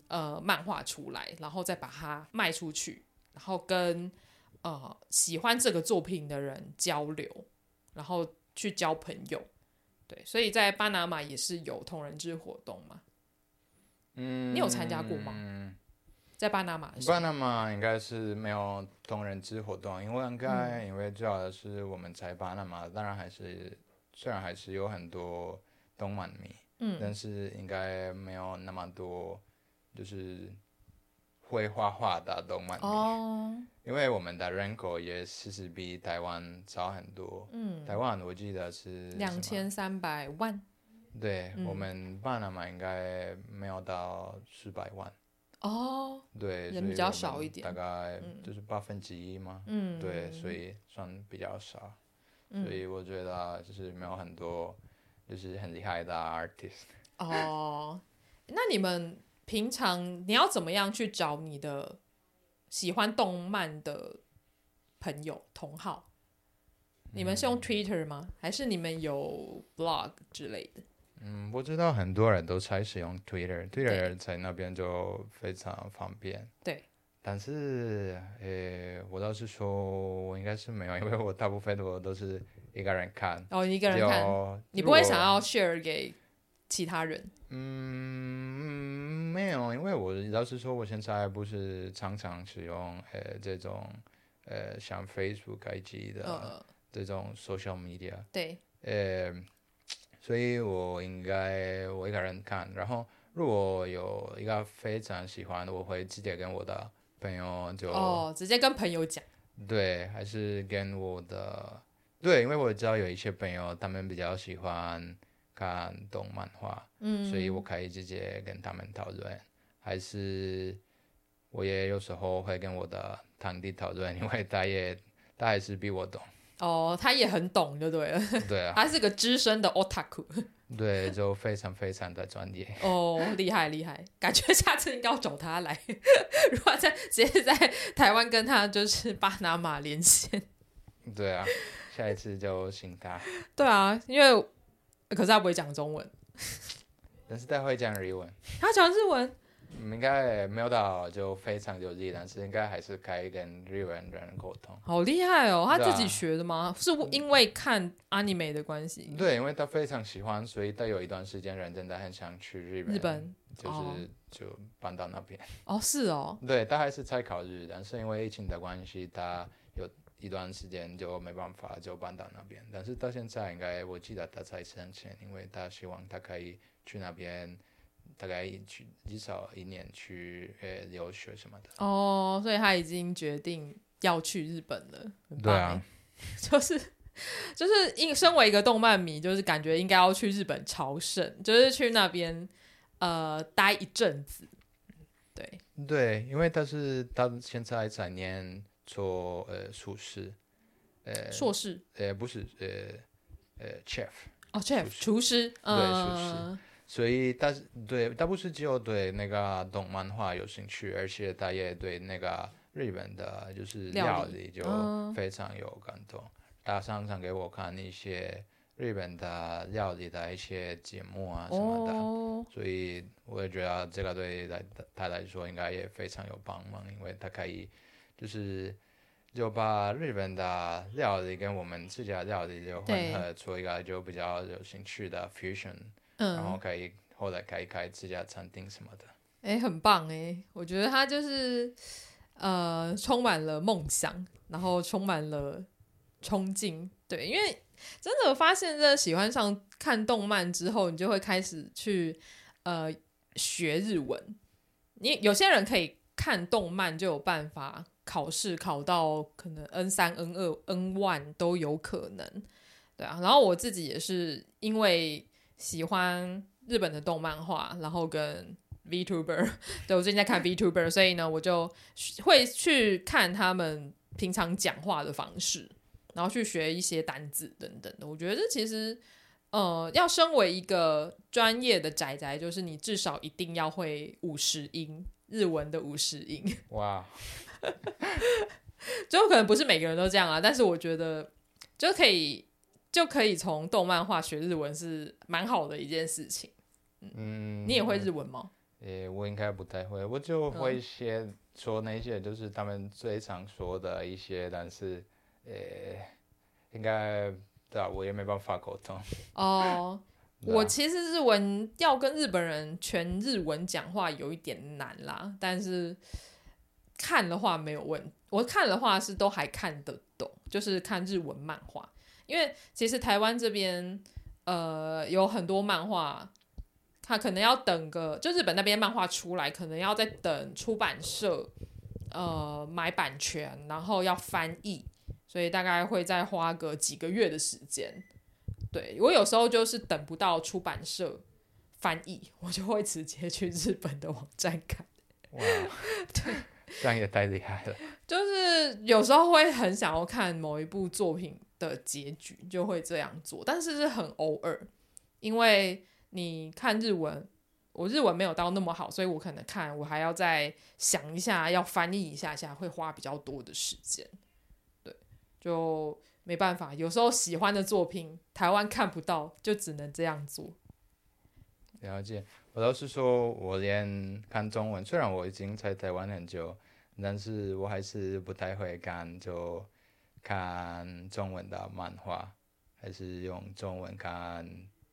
呃漫画出来，然后再把它卖出去，然后跟呃喜欢这个作品的人交流，然后去交朋友。对，所以在巴拿马也是有同人志活动嘛。嗯，你有参加过吗？在巴拿马，巴拿马应该是没有同人志活动，因为应该因为主要的是我们在巴拿马，当然还是虽然还是有很多动漫迷，嗯，但是应该没有那么多就是会画画的动漫迷，哦，因为我们的人口也其实比台湾少很多，嗯，台湾我记得是两千三百万，对，嗯，我们巴拿马应该没有到四百万。哦，对，人比较少一点，大概就是八分之一嘛。嗯，对，所以算比较少。嗯，所以我觉得就是没有很多就是很厉害的 artist。哦，那你们平常你要怎么样去找你的喜欢动漫的朋友同好？你们是用 Twitter 吗？嗯，还是你们有 blog 之类的？嗯，我知道很多人都在使用 Twitter，Twitter 在那边就非常方便。对。但是，诶，我倒是说，我应该是没有，因为我大部分我都是一个人看。哦，一个人看。你不会想要 share 给其他人？嗯，没有，因为我老实说，我现在不是常常使用呃这种呃像 Facebook IG 的。呃这种 social media。对，呃，所以我应该我一个人看，然后如果有一个非常喜欢的，我会直接跟我的朋友就哦，直接跟朋友讲。对，还是跟我的对，因为我知道有一些朋友他们比较喜欢看动漫画，嗯，所以我可以直接跟他们讨论，还是我也有时候会跟我的堂弟讨论，因为他也他还是比我懂。哦，他也很懂，就对了。对啊，他是个资深的 otaku。对，就非常非常的专业。哦，厉害厉害，感觉下次应该要找他来。如果在直接在台湾跟他就是巴拿马连线。对啊，下一次就请他。对啊，因为可是他不会讲中文。但是他会讲日文。他讲日文。应该没有到就非常有力，但是应该还是可以跟日本人沟通。好厉害哦！他自己学的吗？啊、是因为看 anime 的关系？对，因为他非常喜欢，所以他有一段时间人真的很想去日本。日本就是、哦、就搬到那边。哦，是哦。对，他还是在考虑，但是因为疫情的关系，他有一段时间就没办法就搬到那边。但是到现在，应该我记得他才申请，因为他希望他可以去那边。大概去至少一年去呃留学什么的哦，所以他已经决定要去日本了。对啊，就是就是因身为一个动漫迷，就是感觉应该要去日本朝圣，就是去那边呃待一阵子。对对，因为他是他现在在念做呃硕士，呃硕士呃不是呃呃 chef 哦 chef 厨师，对厨师。所以他是对，他不是只有对那个动漫画有兴趣，而且他也对那个日本的，就是料理就非常有感动。他常常给我看一些日本的料理的一些节目啊什么的，哦、所以我也觉得这个对他他来说应该也非常有帮忙，因为他可以就是就把日本的料理跟我们自己的料理就混合出一个就比较有兴趣的 fusion。嗯，然后可以后来开一开自家餐厅什么的，哎，很棒哎！我觉得他就是呃，充满了梦想，然后充满了冲劲。对，因为真的发现，这喜欢上看动漫之后，你就会开始去呃学日文。你有些人可以看动漫就有办法考试考到可能 N 三、N 二、N one 都有可能。对啊，然后我自己也是因为。喜欢日本的动漫画，然后跟 VTuber，对，我最近在看 VTuber，所以呢，我就会去看他们平常讲话的方式，然后去学一些单字等等的。我觉得这其实，呃，要身为一个专业的宅宅，就是你至少一定要会五十音，日文的五十音。哇，就可能不是每个人都这样啊，但是我觉得就可以。就可以从动漫画学日文是蛮好的一件事情。嗯，你也会日文吗？诶、欸，我应该不太会，我就会一些说那些就是他们最常说的一些，但是诶、欸，应该对啊，我也没办法沟通。哦，我其实日文要跟日本人全日文讲话有一点难啦，但是看的话没有问题，我看的话是都还看得懂，就是看日文漫画。因为其实台湾这边，呃，有很多漫画，它可能要等个，就日本那边漫画出来，可能要再等出版社，呃，买版权，然后要翻译，所以大概会再花个几个月的时间。对，我有时候就是等不到出版社翻译，我就会直接去日本的网站看。哇，对，这样也太厉害了。就是有时候会很想要看某一部作品。的结局就会这样做，但是是很偶尔，因为你看日文，我日文没有到那么好，所以我可能看我还要再想一下，要翻译一下下，会花比较多的时间。对，就没办法，有时候喜欢的作品台湾看不到，就只能这样做。了解，我倒是说，我连看中文，虽然我已经在台湾很久，但是我还是不太会看就。看中文的漫画，还是用中文看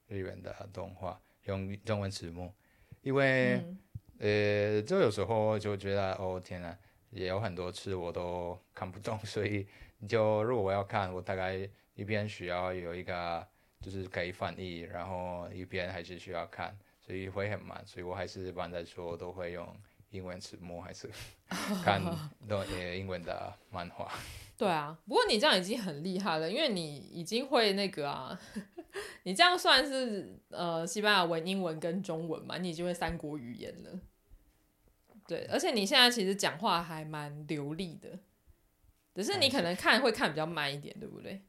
日文的动画，用中文字幕，因为、嗯、呃，就有时候就觉得哦天呐，也有很多次我都看不懂，所以就如果我要看，我大概一边需要有一个就是可以翻译，然后一边还是需要看，所以会很慢。所以我还是一般来说都会用英文字幕，还是 看 那呃英文的漫画。对啊，不过你这样已经很厉害了，因为你已经会那个啊，你这样算是呃西班牙文、英文跟中文嘛，你已经会三国语言了。对，而且你现在其实讲话还蛮流利的，只是你可能看会看比较慢一点，对不对？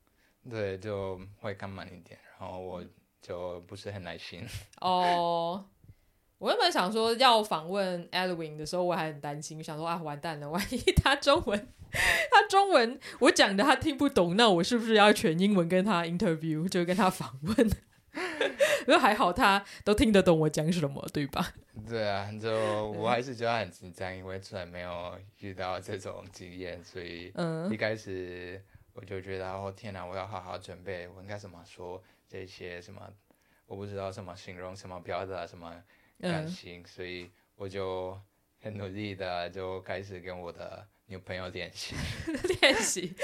对，就会看慢一点，然后我就不是很耐心。哦。我原本想说要访问 Edwin 的时候，我还很担心，想说啊，完蛋了，万一他中文，他中文我讲的他听不懂，那我是不是要全英文跟他 interview，就跟他访问？不过还好他都听得懂我讲什么，对吧？对啊，就我还是觉得很紧张，因为从来没有遇到这种经验，所以一开始我就觉得哦天哪，我要好好准备，我应该怎么说这些什么，我不知道什么形容，什么表达，什么。感情，所以我就很努力的就开始跟我的女朋友练习 练习。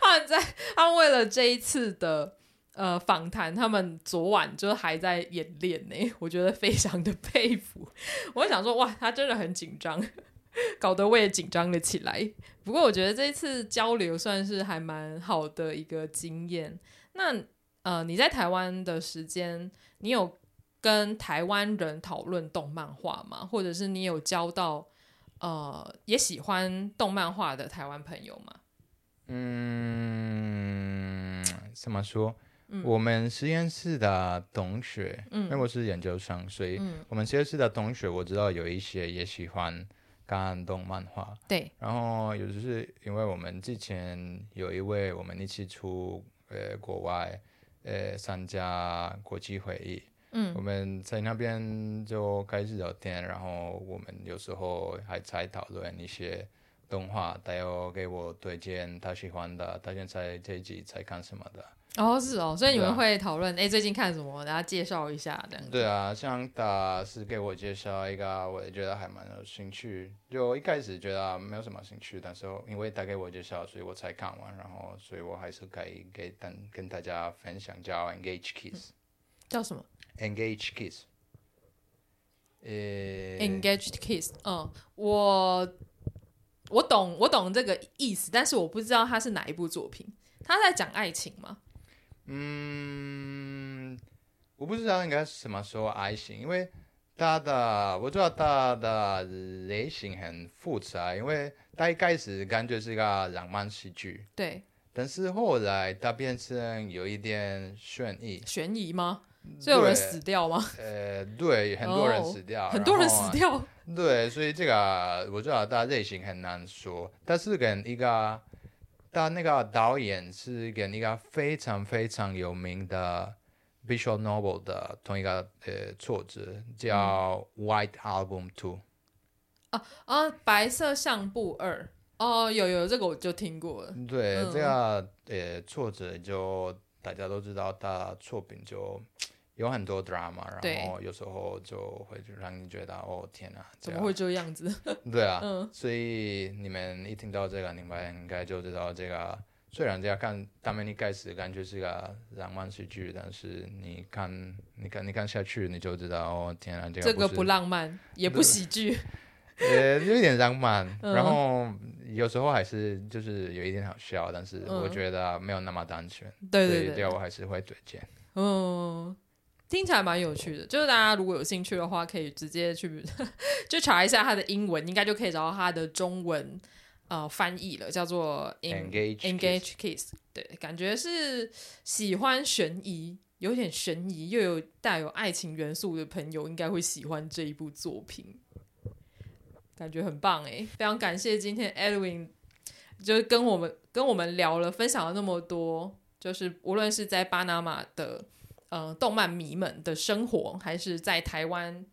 他们在，他们为了这一次的呃访谈，他们昨晚就还在演练呢。我觉得非常的佩服。我想说，哇，他真的很紧张，搞得我也紧张了起来。不过我觉得这一次交流算是还蛮好的一个经验。那呃，你在台湾的时间，你有？跟台湾人讨论动漫画吗？或者是你有交到呃也喜欢动漫画的台湾朋友吗？嗯，怎么说？嗯、我们实验室的同学，嗯，因为我是研究生，所以我们实验室的同学我知道有一些也喜欢看动漫画。对，然后有就是因为我们之前有一位我们一起出呃国外呃参加国际会议。嗯，我们在那边就开始聊天，然后我们有时候还在讨论一些动画，他有给我推荐他喜欢的，他现在这一集在看什么的。哦，是哦，所以你们会讨论，哎、啊，最近看什么？大家介绍一下这样。对啊，像他是给我介绍一个，我也觉得还蛮有兴趣。就一开始觉得没有什么兴趣，但是因为他给我介绍，所以我才看完，然后所以我还是可以给跟跟大家分享，叫 Engage Kiss。叫什么？Engage Kiss，呃，Engaged Kiss，嗯，我我懂，我懂这个意思，但是我不知道它是哪一部作品。他在讲爱情吗？嗯，我不知道应该是什么说爱情，因为他的我知道他的类型很复杂，因为他一开始感觉是一个浪漫喜剧，对，但是后来他变成有一点悬疑，悬疑吗？所以有人死掉吗？呃，对，很多人死掉，哦、很多人死掉。对，所以这个我知道，他类型很难说。但是跟一个，他那个导演是跟一个非常非常有名的 visual novel 的同一个呃作者，叫 White Album Two。啊啊，白色相簿二。哦，有有这个我就听过了。对，嗯、这个呃作者就大家都知道，他作品就。有很多 drama，然后有时候就会让你觉得哦天哪，怎么会这样子？对啊，嗯，所以你们一听到这个，你们应该就知道这个。虽然这样看，他们一开始感觉是个浪漫喜剧，但是你看，你看，你看下去，你就知道哦天哪，这个这个不浪漫，也不喜剧，呃，有一点浪漫，嗯，然后有时候还是就是有一点好笑，但是我觉得没有那么单纯。对对对，这个我还是会推荐。嗯。听起来蛮有趣的，就是大家如果有兴趣的话，可以直接去 就查一下它的英文，应该就可以找到它的中文呃翻译了，叫做 Engage Engage Kiss。对，感觉是喜欢悬疑，有点悬疑又有带有爱情元素的朋友，应该会喜欢这一部作品。感觉很棒诶，非常感谢今天 Edwin 就是跟我们跟我们聊了，分享了那么多，就是无论是在巴拿马的。呃，动漫迷们的生活，还是在台湾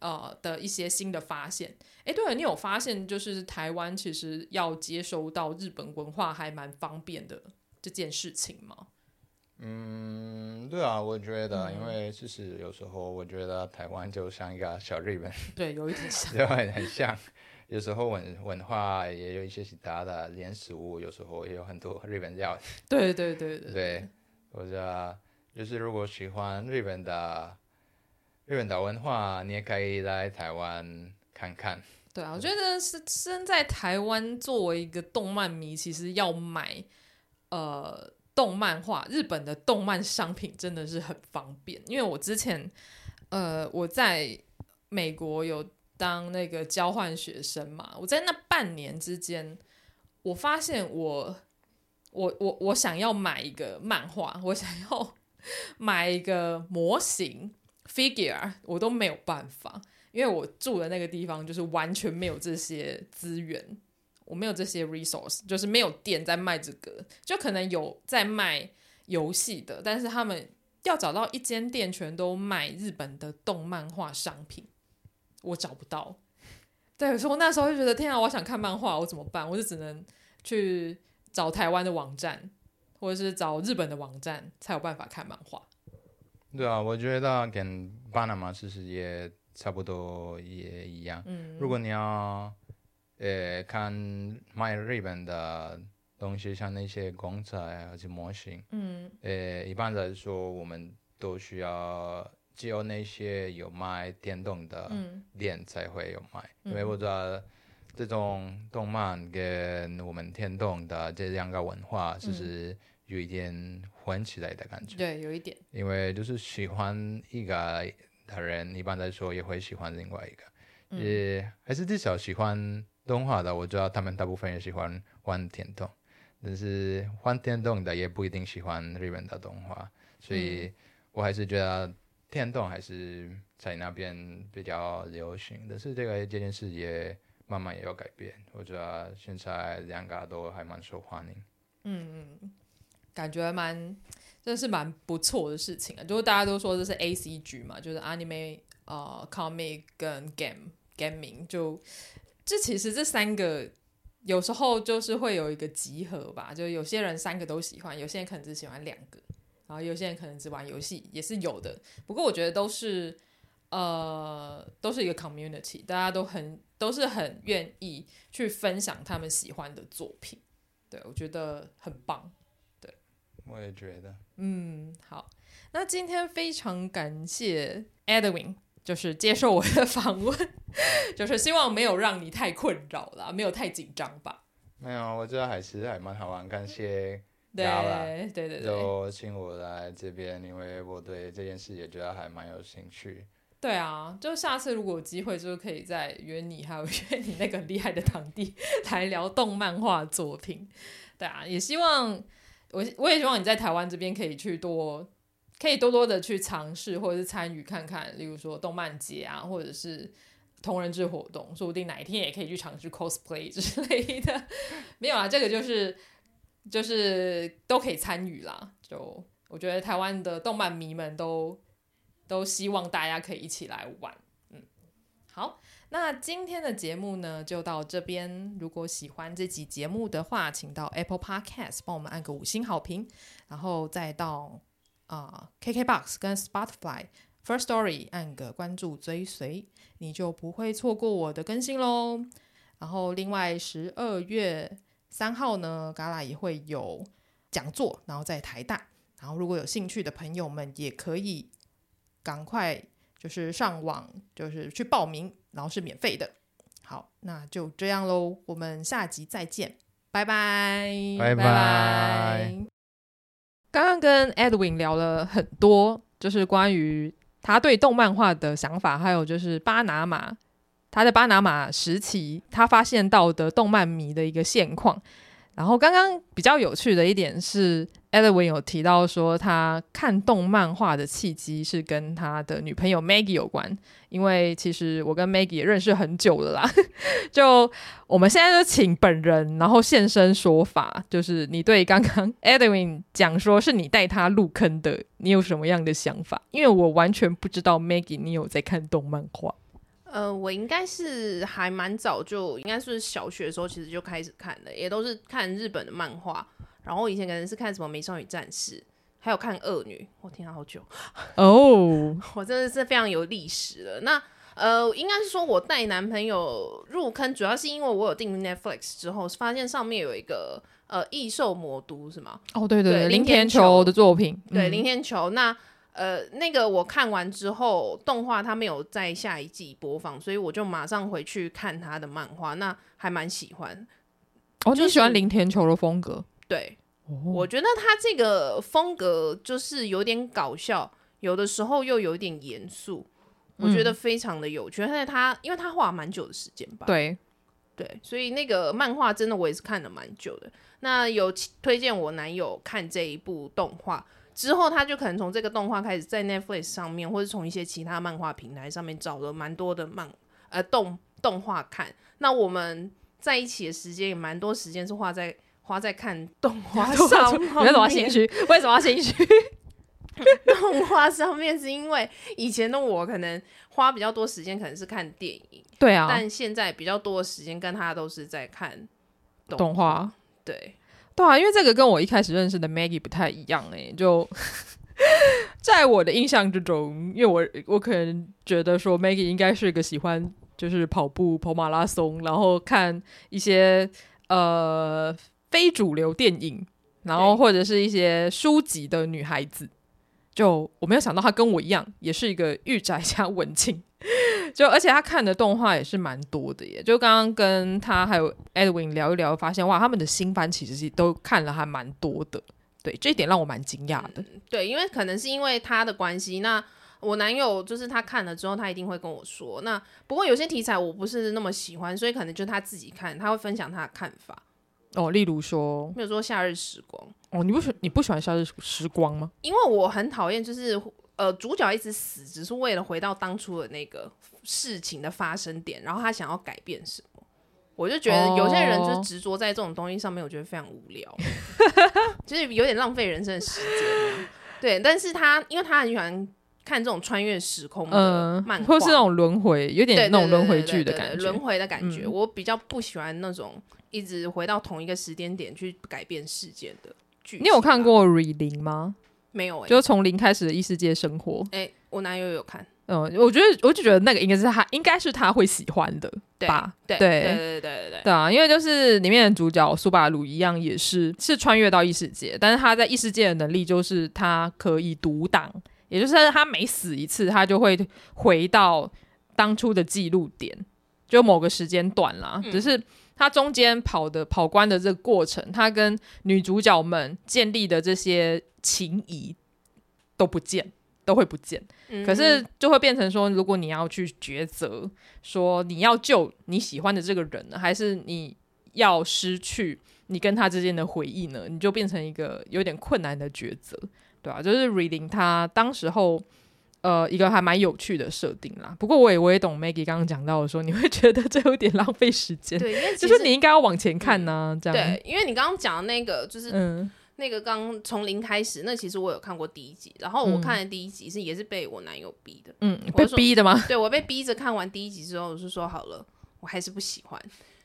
呃的一些新的发现。哎，对了，你有发现就是台湾其实要接收到日本文化还蛮方便的这件事情吗？嗯，对啊，我觉得，嗯、因为就是有时候我觉得台湾就像一个小日本，对，有一点像，就很很像。有时候文文化也有一些其他的连食物，有时候也有很多日本料理。对对对对。对或者就是如果喜欢日本的日本的文化，你也可以来台湾看看。对啊，我觉得是身在台湾作为一个动漫迷，其实要买呃动漫画日本的动漫商品真的是很方便。因为我之前呃我在美国有当那个交换学生嘛，我在那半年之间，我发现我我我我想要买一个漫画，我想要 买一个模型 figure，我都没有办法。因为我住的那个地方就是完全没有这些资源，我没有这些 resource，就是没有店在卖这个，就可能有在卖游戏的，但是他们要找到一间店全都卖日本的动漫画商品，我找不到。对，所以我那时候就觉得天啊，我想看漫画，我怎么办？我就只能去找台湾的网站，或者是找日本的网站，才有办法看漫画。对啊，我觉得跟巴拿马其实也。差不多也一样。嗯，如果你要，呃，看卖日本的东西，像那些公仔啊，或者模型，嗯，呃，一般来说，我们都需要只有那些有卖电动的店才会有卖，嗯，因为我觉得这种动漫跟我们天动的这两个文化，其实有一点混起来的感觉。对，有一点。因为就是喜欢一个。的人一般来说也会喜欢另外一个，嗯、也还是至少喜欢动画的。我知道他们大部分也喜欢玩天动，但是玩天动的也不一定喜欢日本的动画，所以我还是觉得天动还是在那边比较流行。但是这个这件事也慢慢也有改变，我觉得现在两个都还蛮受欢迎。嗯嗯，感觉蛮。这是蛮不错的事情啊，就是大家都说这是 A C G 嘛，就是 anime 呃 comic 跟 game gaming，就这其实这三个有时候就是会有一个集合吧，就有些人三个都喜欢，有些人可能只喜欢两个，然后有些人可能只玩游戏也是有的。不过我觉得都是呃都是一个 community，大家都很都是很愿意去分享他们喜欢的作品，对，我觉得很棒。对我也觉得，嗯，好，那今天非常感谢 Edwin，就是接受我的访问，就是希望没有让你太困扰了，没有太紧张吧？没有，我觉得还是还蛮好玩，感谢，对对对对，就请我来这边，因为我对这件事也觉得还蛮有兴趣。对啊，就下次如果有机会，就可以再约你，还有 约你那个厉害的堂弟 来聊动漫画作品。对啊，也希望。我我也希望你在台湾这边可以去多，可以多多的去尝试或者是参与看看，例如说动漫节啊，或者是同人志活动，说不定哪一天也可以去尝试 cosplay 之类的。没有啊，这个就是就是都可以参与啦。就我觉得台湾的动漫迷们都都希望大家可以一起来玩。嗯，好。那今天的节目呢，就到这边。如果喜欢这集节目的话，请到 Apple Podcast 帮我们按个五星好评，然后再到啊、KKBox 跟 Spotify First Story 按个关注追随，你就不会错过我的更新喽。然后另外十二月三号呢，Gala 也会有讲座，然后在台大。然后如果有兴趣的朋友们，也可以赶快就是上网，就是去报名。然后是免费的，好，那就这样喽，我们下集再见，拜拜，拜拜。刚刚跟 Edwin 聊了很多，就是关于他对动漫画的想法，还有就是巴拿马，他在巴拿马时期他发现到的动漫迷的一个现况。然后刚刚比较有趣的一点是，Edwin 有提到说，他看动漫画的契机是跟他的女朋友 Maggie 有关。因为其实我跟 Maggie 也认识很久了啦。就我们现在就请本人，然后现身说法，就是你对刚刚 Edwin 讲说是你带他入坑的，你有什么样的想法？因为我完全不知道 Maggie 你有在看动漫画。呃，我应该是还蛮早就，应该是小学的时候其实就开始看的，也都是看日本的漫画。然后我以前可能是看什么《美少女战士》，还有看《恶女》。我听了好久哦，oh. 我真的是非常有历史了。那呃，应该是说我带男朋友入坑，主要是因为我有订 Netflix 之后，发现上面有一个呃异兽魔都是吗？哦，对对对，对林田球的作品，对，嗯林田球那。呃，那个我看完之后，动画它没有在下一季播放，所以我就马上回去看他的漫画，那还蛮喜欢。哦，就喜欢林田球的风格？对，哦我觉得他这个风格就是有点搞笑，有的时候又有点严肃，我觉得非常的有趣。而且他，因为他画蛮久的时间吧，对对，所以那个漫画真的我也是看了蛮久的。那有推荐我男友看这一部动画。之后，他就可能从这个动画开始，在 Netflix 上面，或者从一些其他漫画平台上面找了蛮多的漫呃动动画看。那我们在一起的时间也蛮多，时间是花在花在看动画 上面。为什么要心虚？为什么要心虚？动画上面是因为以前的我可能花比较多时间，可能是看电影。对啊，但现在比较多的时间跟他都是在看动画。对。对啊，因为这个跟我一开始认识的 Maggie 不太一样诶、欸，就在我的印象之中，因为我我可能觉得说 Maggie 应该是一个喜欢就是跑步、跑马拉松，然后看一些呃非主流电影，然后或者是一些书籍的女孩子。就我没有想到她跟我一样，也是一个御宅加文青。就而且她看的动画也是蛮多的耶，就刚刚跟她还有 Edwin 聊一聊，发现哇，他们的新番其实是都看了还蛮多的，对，这一点让我蛮惊讶的。嗯。对，因为可能是因为他的关系，那我男友就是他看了之后，他一定会跟我说。那不过有些题材我不是那么喜欢，所以可能就他自己看，他会分享他的看法。哦，例如说，比如说《夏日时光》。哦，你不喜你不喜欢《夏日时光》吗？因为我很讨厌，就是。呃，主角一直死，只是为了回到当初的那个事情的发生点，然后他想要改变什么？我就觉得有些人就是执着在这种东西上面，我觉得非常无聊，就是有点浪费人生的时间。对，但是他因为他很喜欢看这种穿越时空的漫画，呃、或是那种轮回，有点那种轮回剧的感觉，轮回的感觉。嗯、我比较不喜欢那种一直回到同一个时间点去改变事件的剧。你有看过《Re 零》吗？没有、欸，就从零开始的异世界生活。哎、欸，我男友有看，嗯，我觉得我就觉得那个应该是他，应该是他会喜欢的吧？对对对对对对对，对啊，因为就是里面的主角苏巴鲁一样，也是是穿越到异世界，但是他在异世界的能力就是他可以独挡，也就是他每死一次，他就会回到当初的记录点，就某个时间段啦，嗯、只是。他中间跑的跑关的这个过程，他跟女主角们建立的这些情谊都不见，都会不见。嗯、可是就会变成说，如果你要去抉择，说你要救你喜欢的这个人呢，还是你要失去你跟他之间的回忆呢？你就变成一个有点困难的抉择，对吧、啊？就是 reading 他当时候。呃，一个还蛮有趣的设定啦。不过我也我也懂 Maggie 刚刚讲到的说，你会觉得这有点浪费时间。对，因为 就是你应该要往前看呢、啊，嗯、这样。对，因为你刚刚讲的那个就是，嗯，那个刚从零开始，那其实我有看过第一集，然后我看的第一集是也是被我男友逼的，嗯，被逼的吗？对，我被逼着看完第一集之后，我是说好了，我还是不喜欢。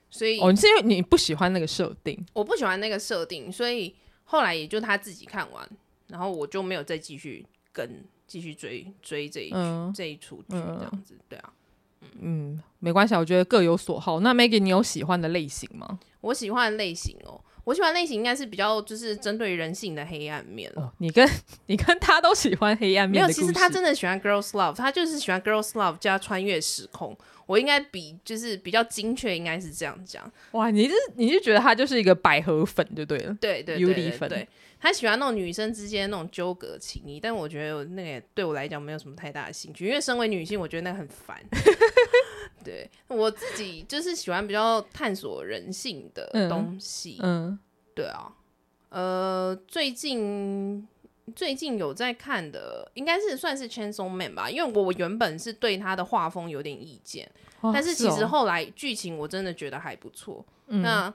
所以哦，是因为你不喜欢那个设定？我不喜欢那个设定，所以后来也就他自己看完，然后我就没有再继续跟。继续追追这一出、嗯、这一出剧这样子，对啊，嗯，嗯，没关系，我觉得各有所好。那 Maggie，你有喜欢的类型吗？我喜欢的类型哦，我喜欢类型应该是比较就是针对人性的黑暗面哦。你跟你跟他都喜欢黑暗面？没有，其实他真的喜欢 girls love，他就是喜欢 girls love 加穿越时空。我应该比就是比较精确，应该是这样讲。哇，你是你是觉得他就是一个百合粉就对了，对对对对对，对。他喜欢那种女生之间那种纠葛情谊，但我觉得那个对我来讲没有什么太大的兴趣，因为身为女性，我觉得那个很烦。对，我自己就是喜欢比较探索人性的东西。嗯，嗯对啊，呃，最近最近有在看的，应该是算是《Chainsaw Man》吧，因为我原本是对他的画风有点意见，哦、但是其实后来剧情我真的觉得还不错。嗯、那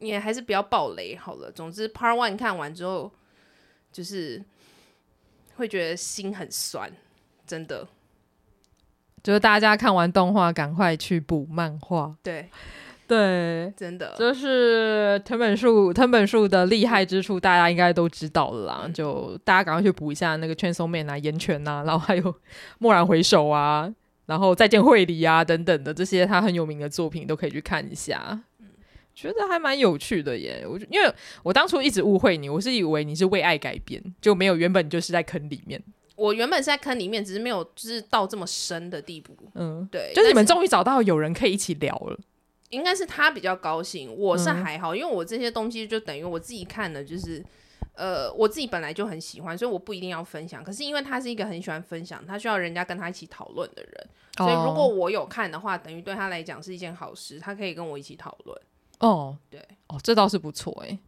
也还是不要暴雷好了。总之，Part One 看完之后，就是会觉得心很酸，真的。就是大家看完动画，赶快去补漫画。对，对，真的。就是藤本树，藤本树的厉害之处，大家应该都知道了啦。嗯、就大家赶快去补一下那个《Chainsaw Man》啊，《炎拳》啊，然后还有《蓦然回首》啊。然后再见绘梨啊等等的这些他很有名的作品都可以去看一下。觉得还蛮有趣的耶，我因为我当初一直误会你，我是以为你是为爱改编，就没有原本就是在坑里面。我原本是在坑里面，只是没有就是到这么深的地步。嗯，对，就是你们终于找到有人可以一起聊了。应该是他比较高兴，我是还好，嗯、因为我这些东西就等于我自己看的，就是呃，我自己本来就很喜欢，所以我不一定要分享。可是因为他是一个很喜欢分享，他需要人家跟他一起讨论的人，哦、所以如果我有看的话，等于对他来讲是一件好事，他可以跟我一起讨论。哦，对，哦，这倒是不错诶。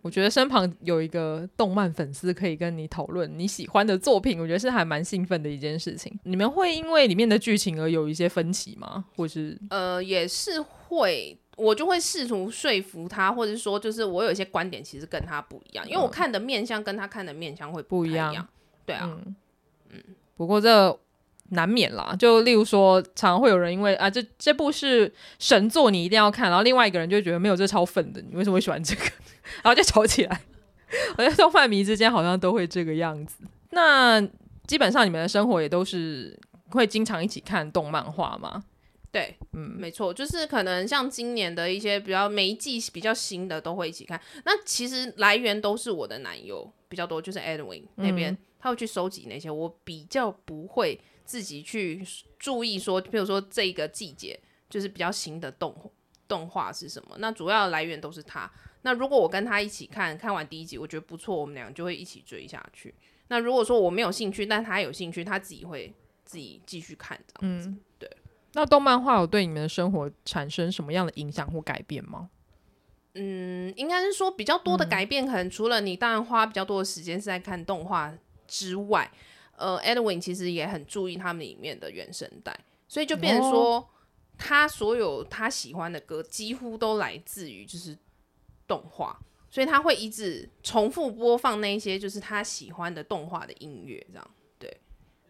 我觉得身旁有一个动漫粉丝可以跟你讨论你喜欢的作品，我觉得是还蛮兴奋的一件事情。你们会因为里面的剧情而有一些分歧吗？或是呃，也是会，我就会试图说服他，或者说就是我有一些观点其实跟他不一样，因为我看的面相跟他看的面相会不一样。对啊，嗯，嗯，不过这。难免啦，就例如说，常常会有人因为啊，这这部是神作，你一定要看，然后另外一个人就觉得没有这超粉的，你为什么会喜欢这个？然后就吵起来。我觉得动漫迷之间好像都会这个样子。那基本上你们的生活也都是会经常一起看动漫画吗？对，嗯，没错，就是可能像今年的一些比较每一季比较新的都会一起看。那其实来源都是我的男友比较多，就是 Edwin 那边，嗯，他会去收集那些，我比较不会。自己去注意说，比如说这个季节就是比较新的动动画是什么，那主要来源都是他。那如果我跟他一起看，看完第一集，我觉得不错，我们俩就会一起追下去。那如果说我没有兴趣，但他有兴趣，他自己会自己继续看这样子。嗯，对。那动漫画有对你们的生活产生什么样的影响或改变吗？嗯，应该是说比较多的改变，可能除了你当然花比较多的时间是在看动画之外。呃，Edwin 其实也很注意他们里面的原声带，所以就变成说，他所有他喜欢的歌几乎都来自于就是动画，所以他会一直重复播放那些就是他喜欢的动画的音乐，这样对，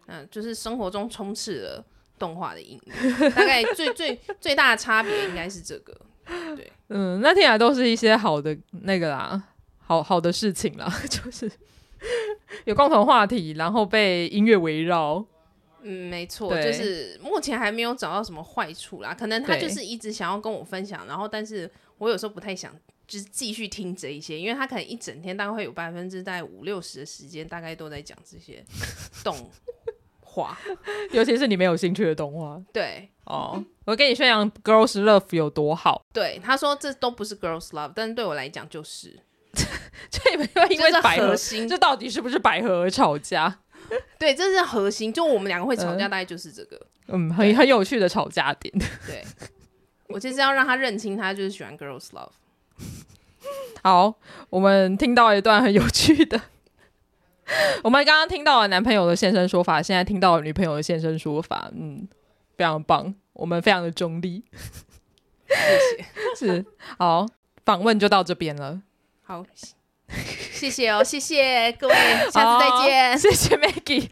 嗯，就是生活中充斥了动画的音乐，大概最最最大的差别应该是这个，对，嗯，那听起来都是一些好的那个啦，好好的事情啦，就是。有共同话题，然后被音乐围绕。嗯，没错，就是目前还没有找到什么坏处啦。可能他就是一直想要跟我分享，然后但是我有时候不太想，就是继续听这一些，因为他可能一整天大概会有百分之大概五六十的时间，大概都在讲这些 动画，尤其是你没有兴趣的动画。对，哦，我跟你宣扬 Girls Love 有多好。对，他说这都不是 Girls Love，但是对我来讲就是。这你们因为百合心，这到底是不是百合而吵架？对，这是核心。就我们两个会吵架，大概就是这个。嗯，很很有趣的吵架点。对，我就是要让他认清，他就是喜欢 girls love。好，我们听到一段很有趣的。我们刚刚听到了男朋友的现身说法，现在听到了女朋友的现身说法。嗯，非常棒，我们非常的中立。谢谢。是，好，访问就到这边了。好，谢谢哦，谢谢各位，下次再见。谢谢 Maggie，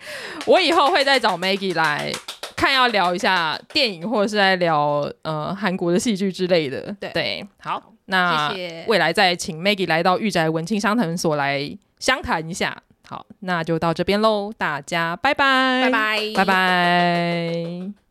我以后会再找 Maggie 来看，要聊一下电影，或者是在聊呃韩国的戏剧之类的。对对，好，那未来再请 Maggie 来到御宅文青商谈所来相谈一下。好，那就到这边喽，大家拜拜，拜拜，拜拜。